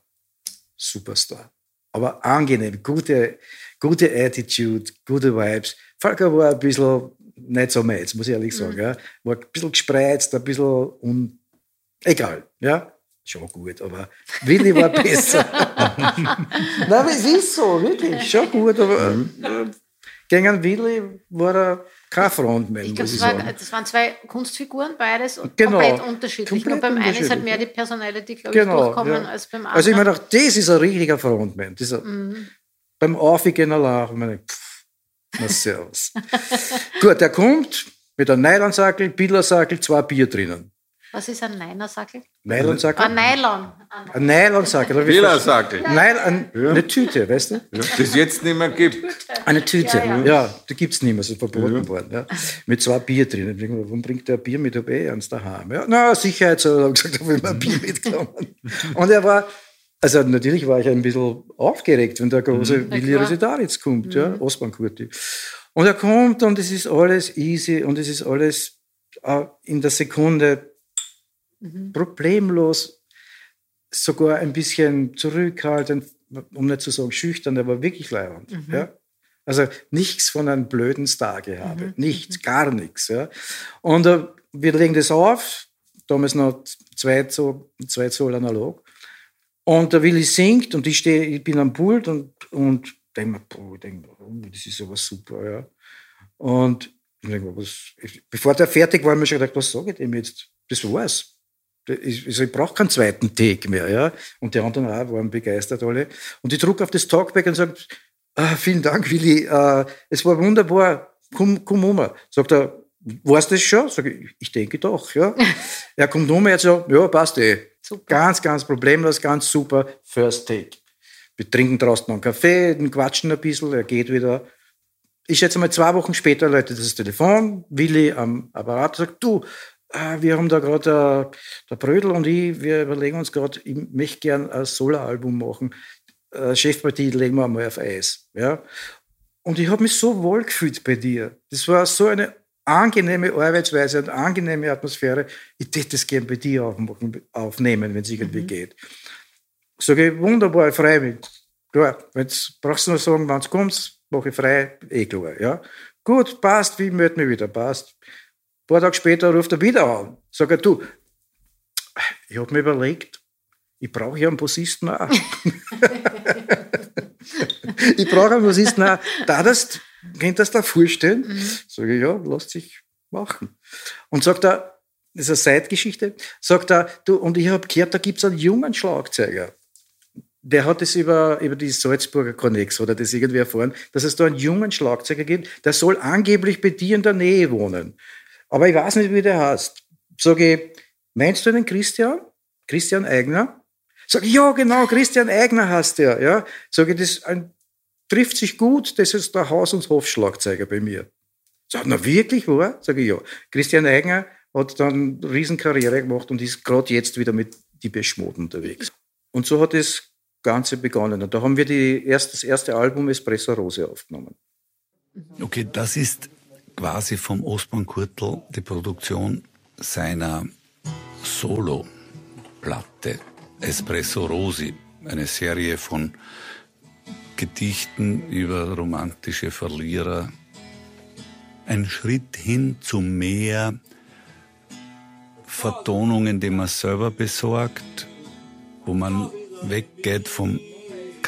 Superstar. aber angenehm, gute, gute Attitude, gute Vibes. Falco war ein bisschen nicht so meins, muss ich ehrlich sagen. Ja. War ein bisschen gespreizt, ein bisschen un egal. Ja. Schon gut, aber Willi war besser. Nein, aber es ist so, wirklich, schon gut, aber äh, gegen Willi war er kein Frontman, Ich glaube, ich das, das waren zwei Kunstfiguren, beides und Genau. komplett unterschiedlich. Komplett beim einen ist halt mehr die Personality, glaube ich, Genau, durchkommen ja. als beim anderen. Also ich meine, auch das ist ein richtiger Frontman. Dieser, Mhm. Beim Aufgehen allein, ich meine, pff, na servus. Gut, der kommt mit einem Nylonsackel, Billersackel, zwei Bier drinnen. Was ist ein Nylonsackel? Nylonsackel? Ein Nylon. Ein Nylonsackel. Billersackel. Nein, ein, eine Tüte, weißt du? Ja, das es jetzt nicht mehr gibt. Eine Tüte, Ja, ja, ja. die gibt es nicht mehr, so verboten worden. Ja. Mit zwei Bier drin. Ich mir, Warum bringt der Bier mit? Ich hab eh eins daheim. Ja, na, Sicherheit, so, hat gesagt, da will man ein Bier mitgenommen. Und er war, also natürlich war ich ein bisschen aufgeregt, wenn der große Na Willi. Residaritz kommt, ja, Ostbahnkurti. Und er kommt und es ist alles easy und es ist alles äh, in der Sekunde problemlos, sogar ein bisschen zurückhaltend, um nicht zu sagen schüchtern, aber wirklich leibend. Mhm. Ja? Also nichts von einem blöden Star gehabt. Nichts, gar nichts. Ja? Und äh, wir legen das auf, damals noch zwei Zoll, zwei Zoll analog. Und der Willi singt und ich stehe, ich bin am Pult und, und denke mir, boah, ich denk oh, das ist aber super, ja. Und ich denk mir, was, ich, bevor der fertig war, habe ich mir schon gedacht, was sage ich dem jetzt? Das war's. Ich, also ich brauche keinen zweiten Take mehr, ja. Und die anderen auch waren begeistert alle. Und ich drücke auf das Talkback und sage, ah, vielen Dank, Willi, äh, es war wunderbar, komm, komm um. Sagt er, weißt du das schon? Sag ich, ich denke doch, ja. er kommt um, er so, ja, passt eh. Ganz, ganz problemlos, ganz super, First Take. Wir trinken draußen noch einen Kaffee, quatschen ein bisschen, er geht wieder. Ich schätze mal, zwei Wochen später läutet das Telefon, Willi am Apparat sagt, du, wir haben da gerade, äh, der Brödel und ich, wir überlegen uns gerade, ich möchte gern ein Solo-Album machen. Äh, Chefpartie legen wir mal auf Eis. Ja? Und ich habe mich so wohl gefühlt bei dir. Das war so eine angenehme Arbeitsweise und angenehme Atmosphäre. Ich hätte das gern bei dir aufmachen, aufnehmen, wenn es irgendwie geht. Sage ich, wunderbar, ich freue mich. Klar, jetzt brauchst du nur sagen, wann es kommt, mache ich frei, eh klar. Ja? Gut, passt, wie melde mich wieder, passt. Ein paar Tage später ruft er wieder an. Sag er, du, ich habe mir überlegt, ich brauche ja einen Bassisten auch. ich brauche einen Bassisten auch. Da das, könnt das da vorstellen? Sage ich, ja, lass sich machen. Und sagt er, das ist eine Zeitgeschichte, sagt er, du, und ich habe gehört, da gibt es einen jungen Schlagzeuger. Der hat es über, über die Salzburger Connex oder das irgendwie erfahren, dass es da einen jungen Schlagzeuger gibt, der soll angeblich bei dir in der Nähe wohnen. Aber ich weiß nicht, wie der heißt. Sage ich, meinst du den Christian? Christian Eigner? Sag ich, ja, genau, Christian Eigner heißt der. Ja. Sage ich, das ein, trifft sich gut, das ist der Haus- und Hofschlagzeuger bei mir. Sag, na wirklich, wahr? Sage ich, ja. Christian Eigner hat dann eine Riesenkarriere gemacht und ist gerade jetzt wieder mit die Beschmoden unterwegs. Und so hat das Ganze begonnen. Und da haben wir die erst, das erste Album Espresso Rose aufgenommen. Okay, das ist quasi vom Ostbahn Kurtel die Produktion seiner Solo-Platte Espresso Rosi, eine Serie von Gedichten über romantische Verlierer. Ein Schritt hin zu mehr Vertonungen, die man selber besorgt, wo man weggeht vom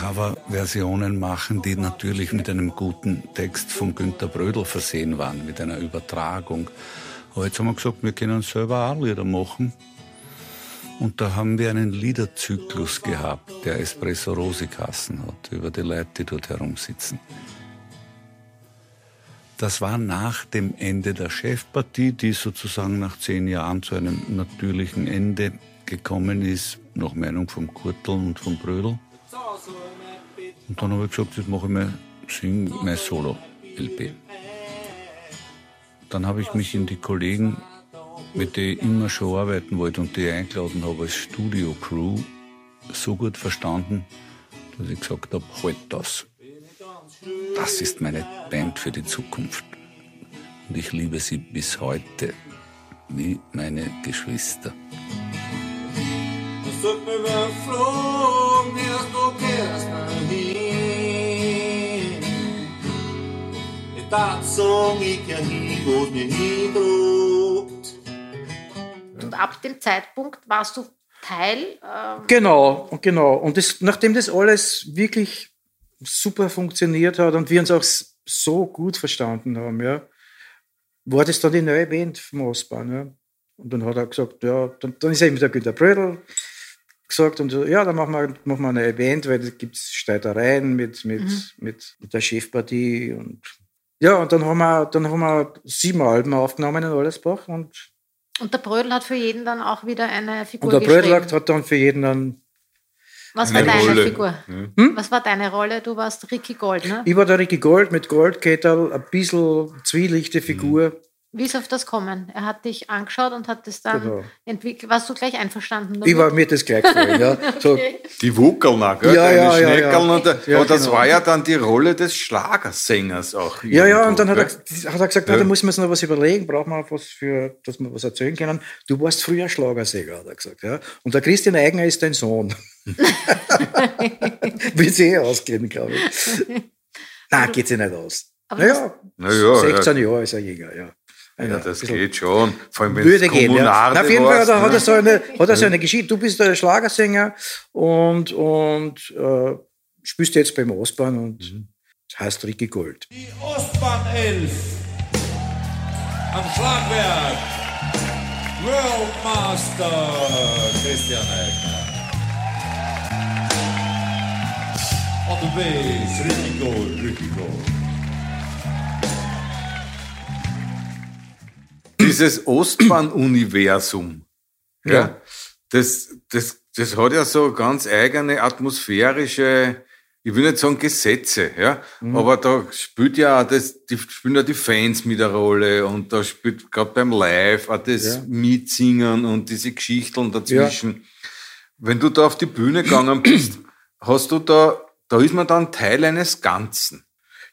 Coverversionen machen, die natürlich mit einem guten Text von Günter Brödel versehen waren, mit einer Übertragung. Aber jetzt haben wir gesagt, wir können selber auch Lieder machen. Und da haben wir einen Liederzyklus gehabt, der Espresso Rosi Kassen hat, über die Leute, die dort herumsitzen. Das war nach dem Ende der Chefpartie, die sozusagen nach zehn Jahren zu einem natürlichen Ende gekommen ist, nach Meinung vom Kurtel und vom Brödel. Und dann habe ich gesagt, jetzt mache ich mein, sing mein Solo-LP. Dann habe ich mich in die Kollegen, mit denen ich immer schon arbeiten wollte und die ich eingeladen habe als Studio-Crew, so gut verstanden, dass ich gesagt habe, halt das. Das ist meine Band für die Zukunft. Und ich liebe sie bis heute, wie meine Geschwister. Super geflogen, erst das sag ich ja hin, wo's mir hindruckt. Und ab dem Zeitpunkt warst du Teil. ähm, Genau, genau. Und das, nachdem das alles wirklich super funktioniert hat und wir uns auch so gut verstanden haben, ja, war das dann die neue Band vom Ostbahn. Ja. Und dann hat er gesagt, ja, dann, dann ist eben der Günter Brödel gesagt und so, ja, dann machen wir, machen wir eine neue Band, weil da gibt es Streitereien mit, mit, Mhm. mit, mit der Chefpartie und ja, und dann haben wir, dann haben wir sieben Alben aufgenommen in Allersbach und, Und der Brödel hat für jeden dann auch wieder eine Figur und der geschrieben. Brödel hat dann für jeden dann Was war eine deine Rolle. Figur? Hm? Was war deine Rolle? Du warst Ricky Gold, ne? Ich war der Ricky Gold mit Goldkettel, ein bisschen zwielichte Figur. Wie ist auf das kommen? Er hat dich angeschaut und hat das dann Genau. entwickelt. Warst du gleich einverstanden? Ich war mir das gleich gefallen, ja. So, Die Wuckeln, gell? Ja, ja, ja, ja. Und, der- Ja, und das genau. war ja dann die Rolle des Schlagersängers auch. ja, ja, und dann hat er, hat er gesagt, Ja. na, da muss man sich noch was überlegen, braucht man was für, dass wir was erzählen können. Du warst früher Schlagersänger, hat er gesagt. Ja. Und der Christian Eigner ist dein Sohn. Will sie eh ausgehen, glaube ich. Nein, geht sie nicht aus. Aber Naja, Na ja, 16 ja. Jahre ist er jünger, ja. Ja, das geht schon. Vor allem, wenn Würde es gehen, ja. Auf jeden Fall warst, hat er, hat ne? er so eine, hat er so eine Geschichte. Du bist der Schlagersänger und, und äh, spielst jetzt beim Ostbahn und Mhm. heißt Ricky Gold. Ostbahn 11 am Schlagwerk. Worldmaster Christian Eigner. On the bass, Ricky Gold, Ricky Gold. Dieses Ostbahn-Universum, ja. Ja. das, das, das hat ja so ganz eigene atmosphärische, ich will nicht sagen Gesetze, ja, Mhm. aber da spielt ja das, die spielen ja die Fans mit der Rolle und da spielt gerade beim Live auch das Ja. Mitsingen und diese Geschichten dazwischen. Wenn du da auf die Bühne gegangen bist, hast du da, da ist man dann Teil eines Ganzen.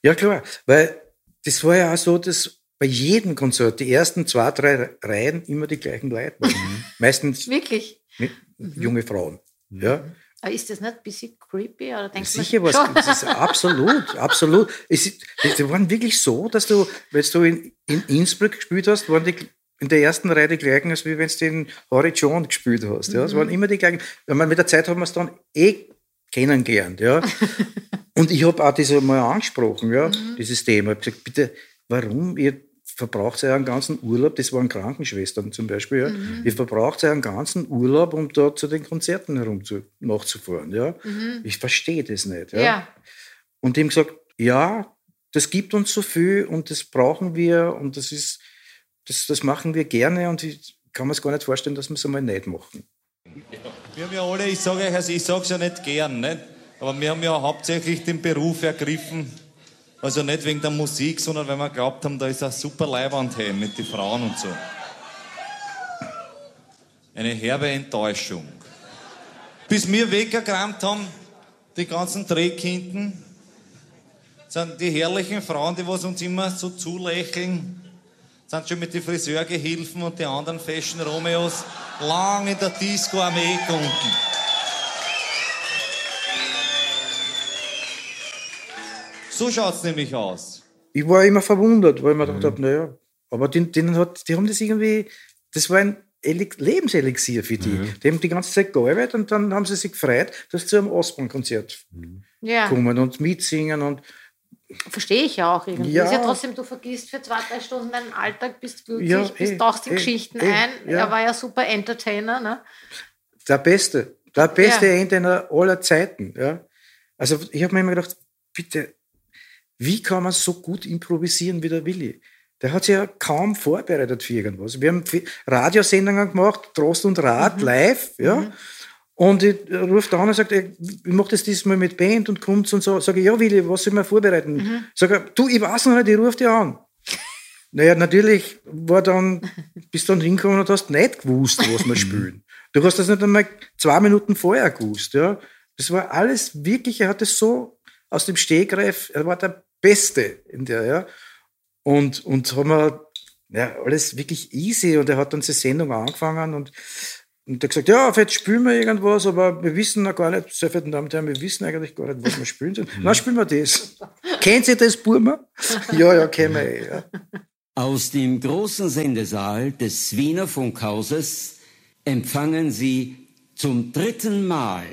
Ja, klar, weil das war ja auch so, dass bei jedem Konzert die ersten zwei, drei Reihen immer die gleichen Leute waren. Mhm. Meistens Wirklich? mit- junge Frauen. Ja. Aber ist das nicht ein bisschen creepy? Oder denkst du Sicher was, das ist absolut, absolut. Es ist, die waren wirklich so, dass du, wenn du in, in Innsbruck gespielt hast, waren die in der ersten Reihe die gleichen, als wie wenn du in Horizon gespielt hast. Ja. Es Mhm. waren immer die gleichen. Ich meine, mit der Zeit haben wir es dann eh kennengelernt. Ja. Und ich habe auch das mal angesprochen, ja, Mhm. dieses Thema. Ich habe gesagt, bitte, warum ihr verbraucht ja einen ganzen Urlaub, das waren Krankenschwestern zum Beispiel, ja. Mhm. ihr verbraucht ja einen ganzen Urlaub, um dort zu den Konzerten herum zu, nachzufahren. Ja. Mhm. Ich verstehe das nicht. Ja. Ja. Und die haben gesagt, ja, das gibt uns so viel und das brauchen wir und das ist, das, das machen wir gerne und ich kann mir es gar nicht vorstellen, dass wir es einmal nicht machen. Wir haben ja alle, ich sage euch, also ich sage es ja nicht gern, nicht? aber wir haben ja hauptsächlich den Beruf ergriffen, also nicht wegen der Musik, sondern weil wir glaubt haben, da ist eine super Leibwand hin mit den Frauen und so. Eine herbe Enttäuschung. Bis wir weggekramt haben, die ganzen Drehkinden, sind die herrlichen Frauen, die was uns immer so zulächeln, sind schon mit den Friseurgehilfen und den anderen Fashion Romeos lang in der Disco am Eck unten. So schaut's nämlich aus. Ich war immer verwundert, weil ich mir Mhm. gedacht habe, naja, aber denen hat, die haben das irgendwie, das war ein Eli- Lebenselixier für die. Mhm. Die haben die ganze Zeit gearbeitet und dann haben sie sich gefreut, dass sie zu einem Ostbahnkonzert Ja. kommen und mitsingen und Verstehe ich ja auch irgendwie. Ja. Ist ja trotzdem, du vergisst für zwei, drei Stunden deinen Alltag, bist glücklich, Ja, bist eh, tauchst die eh, Geschichten eh, ein. ja. Er war ja super Entertainer. Ne? Der beste, der beste Ja. Entertainer aller Zeiten. Ja. Also ich habe mir immer gedacht, bitte, wie kann man so gut improvisieren wie der Willi? Der hat sich ja kaum vorbereitet für irgendwas. Wir haben Radiosendungen gemacht, Trost und Rat, live, ja. Und ich rufe da an und sagt, ich mache das diesmal mit Band und kommt und so. Sage ich, ja, Willi, was soll man vorbereiten? Mhm. Sag er, du, ich weiß noch nicht, ich rufe dich an. Naja, natürlich war dann, bist dann hingekommen und hast nicht gewusst, was wir spielen. Du hast das nicht einmal zwei Minuten vorher gewusst, ja. Das war alles wirklich, er hat es so aus dem Stegreif, er war der Beste in der, ja. Und, und haben wir, ja, alles wirklich easy und er hat dann die Sendung angefangen und Und hat gesagt, ja, vielleicht spielen wir irgendwas, aber wir wissen noch gar nicht, sehr verehrten Damen und Herren, wir wissen eigentlich gar nicht, was wir spielen sollen. Na, spielen wir das. Kennt ihr das, Burma? ja, ja, kennen wir. Ja. Aus dem großen Sendesaal des Wiener Funkhauses empfangen Sie zum dritten Mal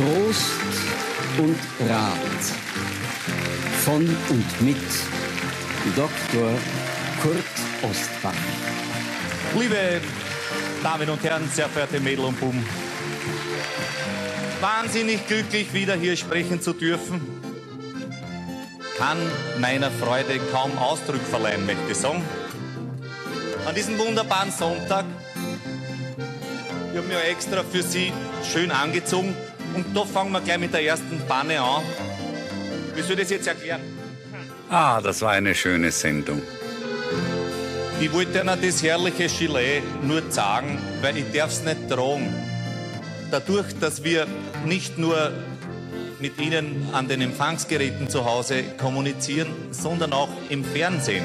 Trost und Rat von und mit Dr. Kurt Ostbach. Liebe Damen und Herren, sehr verehrte Mädel und Buben, wahnsinnig glücklich, wieder hier sprechen zu dürfen. Kann meiner Freude kaum Ausdruck verleihen, möchte ich sagen. An diesem wunderbaren Sonntag, ich habe ja extra für Sie schön angezogen und da fangen wir gleich mit der ersten Panne an. Wie soll ich das jetzt erklären? Ah, das war eine schöne Sendung. Ich wollte Ihnen das herrliche Gilet nur sagen, weil ich es nicht tragen. Dadurch, dass wir nicht nur mit Ihnen an den Empfangsgeräten zu Hause kommunizieren, sondern auch im Fernsehen,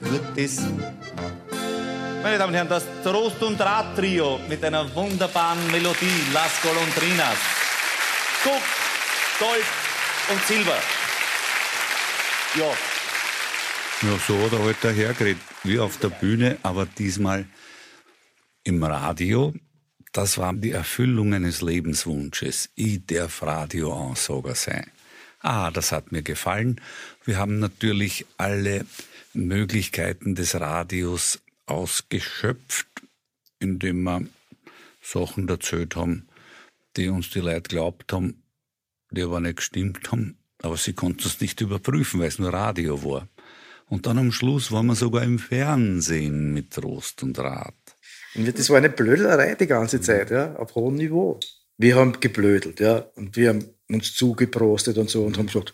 wird das, meine Damen und Herren, das Trost und Rad Trio mit einer wunderbaren Melodie, Las Golondrinas, Guck, Gold und Silber. Ja, Ja, so hat er halt dahergeredet, wie auf der Bühne, aber diesmal im Radio. Das war die Erfüllung eines Lebenswunsches. Ich darf Radioansager sein. Ah, das hat mir gefallen. Wir haben natürlich alle Möglichkeiten des Radios ausgeschöpft, indem wir Sachen erzählt haben, die uns die Leute glaubt haben, die aber nicht gestimmt haben. Aber sie konnten es nicht überprüfen, weil es nur Radio war. Und dann am Schluss waren wir sogar im Fernsehen mit Trost und Rat. Und das war eine Blödelerei die ganze Zeit, ja, auf hohem Niveau. Wir haben geblödelt, ja, und wir haben uns zugeprostet und so und haben gesagt,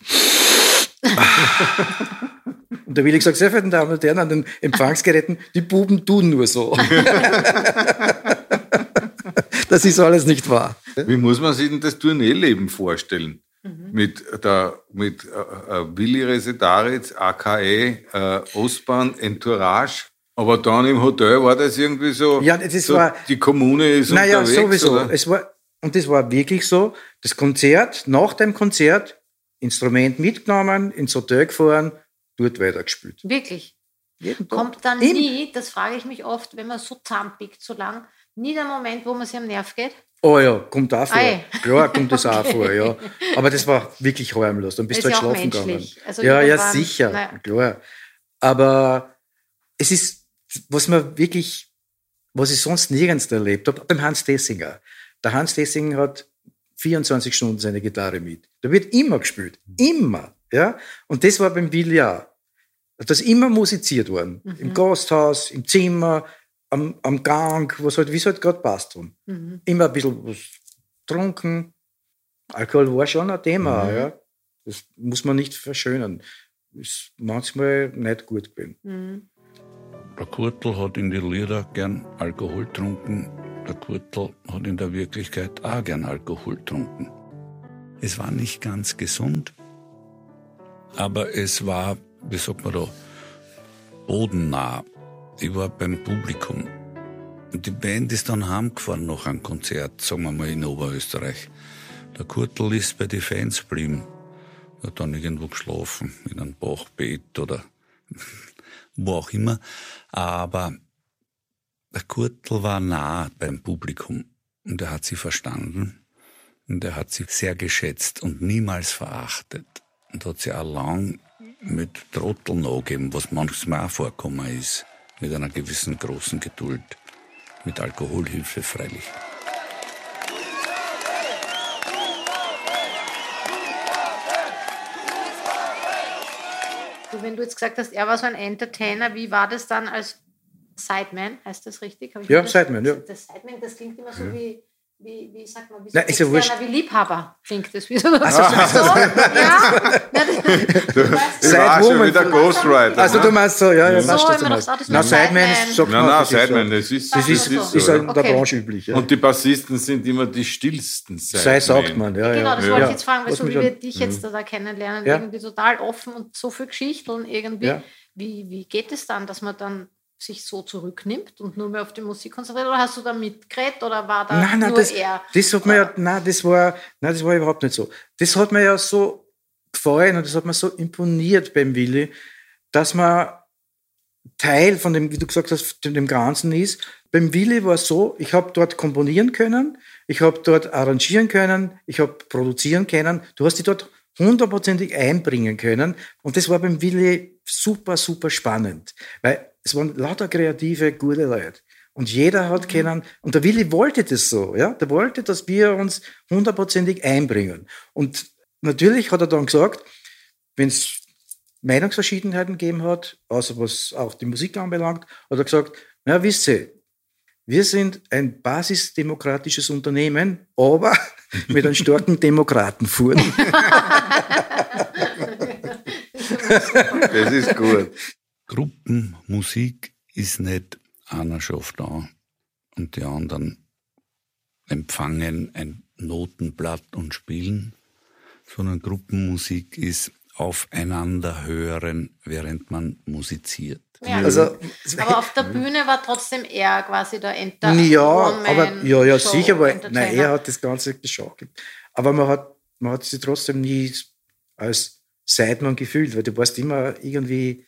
und da will ich gesagt, sehr verehrten Damen und Herren, an den Empfangsgeräten, die Buben tun nur so. das ist alles nicht wahr. Wie muss man sich denn das Tourneeleben vorstellen? Mit, der, mit äh, äh, Willi Resetaritz, AKE, äh, Ostbahn, Entourage. Aber dann im Hotel war das irgendwie so, Ja, das so war- die Kommune ist Naja, unterwegs. sowieso. Oder? Es war, und das war wirklich so, das Konzert, nach dem Konzert, Instrument mitgenommen, ins Hotel gefahren, dort weitergespielt. Wirklich. Jeden Tag. Kommt dann Immer. nie, das frage ich mich oft, wenn man so zusammenpickt so lang, nie der Moment, wo man sich am Nerv geht? Oh ja, kommt auch vor. Ei. Klar, kommt das auch Okay. vor, ja. Aber das war wirklich harmlos. Dann bist Ist du halt ja auch schlafen gegangen. Also ja, ja, irgendwann- sicher, naja. klar. Aber es ist, was man wirklich, was ich sonst nirgends erlebt habe, beim Hans Dessinger. Der Hans Dessinger hat 24 Stunden seine Gitarre mit. Da wird immer gespielt. Immer. Ja? Und das war beim Willi auch. Da ist immer musiziert worden. Mhm. Im Gasthaus, im Zimmer, am, am Gang, was halt, wie es halt gerade passt. Mhm. Immer ein bisschen was trunken. Alkohol war schon ein Thema, Mhm. ja. Das muss man nicht verschönern. Ist manchmal nicht gut gewesen. Mhm. Der Kurtel hat in die Lieder gern Alkohol getrunken. Der Kurtel hat in der Wirklichkeit auch gern Alkohol getrunken. Es war nicht ganz gesund, aber es war, wie sagt man da, bodennah. Ich war beim Publikum. Und die Band ist dann heimgefahren nach einem Konzert, sagen wir mal in Oberösterreich. Der Kurtel ist bei den Fans geblieben. Er hat dann irgendwo geschlafen, in einem Bachbeet oder wo auch immer. Aber der Kurtel war nah beim Publikum und er hat sie verstanden und er hat sie sehr geschätzt und niemals verachtet und hat sie auch lang mit Trotteln angegeben, was manchmal auch vorkommen ist, mit einer gewissen großen Geduld, mit Alkoholhilfe freilich. Wenn du jetzt gesagt hast, er war so ein Entertainer, wie war das dann als Sideman? Heißt das richtig? Ja, das- Sideman, ja. Das Sideman, das klingt immer so Ja. wie wie, wie sagt man, wie, Na, so ist ja wie Liebhaber klingt das wieder. Ach so, ja. Du warst schon wieder Ghostwriter. Also ne? du meinst so, ja, ja, Mhm. was So, das ist Na, ein Sideman sagt man, nein, Sideman, so. das ist, Das ist, so, das ist in der Okay. Branche üblich. Ja. Und die Bassisten sind immer die stillsten Sei Sidemen. sagt man, ja, ja. Genau, das Ja. wollte Ja. ich jetzt fragen, weil so wie wir dich jetzt da kennenlernen, Ja. irgendwie total offen und so viel Geschichten irgendwie. Ja. Wie, wie geht es dann, dass man dann sich so zurücknimmt und nur mehr auf die Musik konzentriert? Oder hast du da mitgeredet oder war da Nein, nein, nur das, er? das hat mir ja, nein, das war, nein, das war überhaupt nicht so. Das hat mir ja so gefallen und das hat mir so imponiert beim Willi, dass man Teil von dem, wie du gesagt hast, dem, dem Ganzen ist. Beim Willi war es so, ich habe dort komponieren können, ich habe dort arrangieren können, ich habe produzieren können. Du hast dich dort hundertprozentig einbringen können. Und das war beim Willi super, super spannend. Weil es waren lauter kreative, gute Leute. Und jeder hat können, und der Willi wollte das so, ja. Der wollte, dass wir uns hundertprozentig einbringen. Und natürlich hat er dann gesagt, wenn es Meinungsverschiedenheiten gegeben hat, außer was auch die Musik anbelangt, hat er gesagt, na, wisst ihr, wir sind ein basisdemokratisches Unternehmen, aber mit einem starken Demokratenfuhren. Das ist gut. Gruppenmusik ist nicht einer schafft an und die anderen empfangen ein Notenblatt und spielen, sondern Gruppenmusik ist aufeinander hören, während man musiziert. Ja. Also, aber auf der Bühne war trotzdem er quasi der Enter. ja, aber ja, ja, Show sicher, Entertainer. nein, er hat das Ganze geschaukelt. Aber man hat, man hat sich trotzdem nie als Seidmann gefühlt, weil du warst immer irgendwie.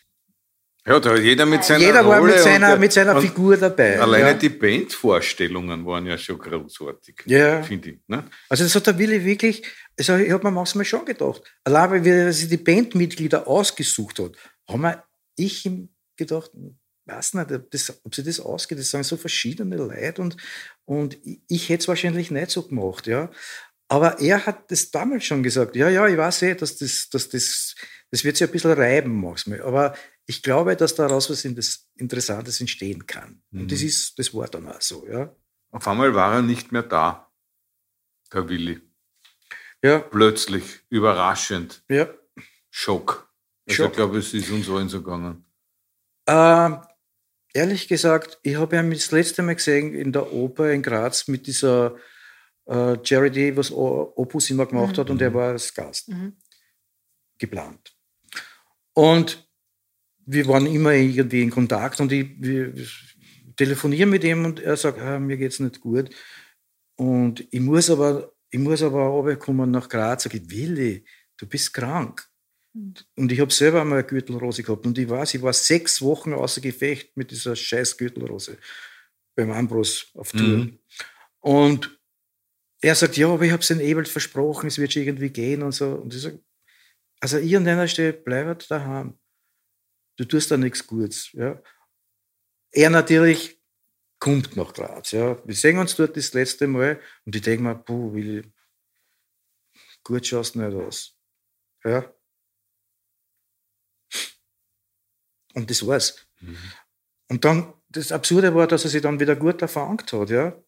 Ja, da jeder mit seiner Jeder war Rolle mit seiner, und- mit seiner Figur dabei. Alleine ja. die Bandvorstellungen waren ja schon großartig. Ja. Finde ich. Ne? Also das hat der Willi wirklich, also ich habe mir manchmal schon gedacht, allein weil er sich die Bandmitglieder ausgesucht hat, haben wir, ich ihm gedacht, weiß nicht, ob, das, ob sie das ausgeht, das sind so verschiedene Leute und, und ich, ich hätte es wahrscheinlich nicht so gemacht, ja. Aber er hat das damals schon gesagt, ja, ja, ich weiß eh, dass das, dass das, das wird sich ein bisschen reiben manchmal, aber ich glaube, dass daraus was Interessantes entstehen kann. Und das Mhm. ist, das war dann auch so, ja. Auf einmal war er nicht mehr da, der Willi. Ja. Plötzlich, überraschend. Ja. Schock. Also Schock. ich glaube, es ist uns allen so gegangen. Äh, ehrlich gesagt, ich habe ihn das letzte Mal gesehen in der Oper in Graz mit dieser äh, Charity, was O- Opus immer gemacht Mhm. hat, und er war als Gast Mhm. geplant. Und wir waren immer irgendwie in Kontakt und ich wir telefonieren mit ihm und er sagt, ah, mir geht's nicht gut. Und ich muss aber, ich muss aber runterkommen nach Graz. Sag ich, Willi, du bist krank. Und ich habe selber einmal eine Gürtelrose gehabt. Und ich weiß, ich war sechs Wochen außer Gefecht mit dieser scheiß Gürtelrose beim Ambros auf Tour. Mhm. Und er sagt, ja, aber ich habe es den Ebert versprochen, es wird schon irgendwie gehen und so. Und ich sage, also ich an deiner Stelle bleibet daheim. Du tust da nichts Gutes. Ja. Er natürlich kommt nach Graz. Ja. Wir sehen uns dort das letzte Mal und ich denke mir, puh, Willi, gut schaust du nicht aus. Ja. Und das war's. Und dann, das Absurde war, dass er sich dann wieder gut erfangt hat, ja.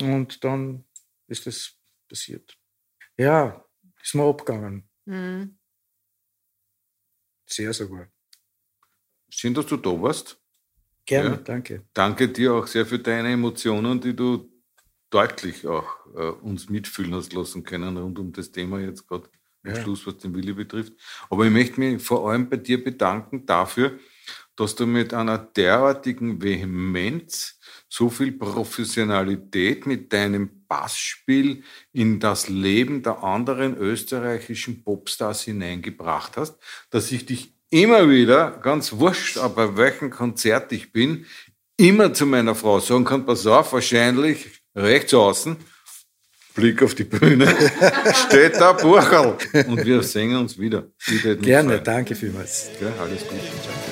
Und dann ist das passiert. Ja, ist mir abgegangen. Mhm. Sehr sogar. Schön, dass du da warst. Gerne, Ja. danke. Danke dir auch sehr für deine Emotionen, die du deutlich auch äh, uns mitfühlen hast lassen können rund um das Thema jetzt gerade am Ja. Schluss, was den Willi betrifft. Aber ich möchte mich vor allem bei dir bedanken dafür, dass du mit einer derartigen Vehemenz so viel Professionalität mit deinem Bassspiel in das Leben der anderen österreichischen Popstars hineingebracht hast, dass ich dich immer wieder, ganz wurscht, aber bei welchem Konzert ich bin, immer zu meiner Frau sagen kann, pass auf, wahrscheinlich rechts außen, Blick auf die Bühne, steht da Burcherl. Und wir singen uns wieder. Gerne, danke vielmals. Ja, alles Gute.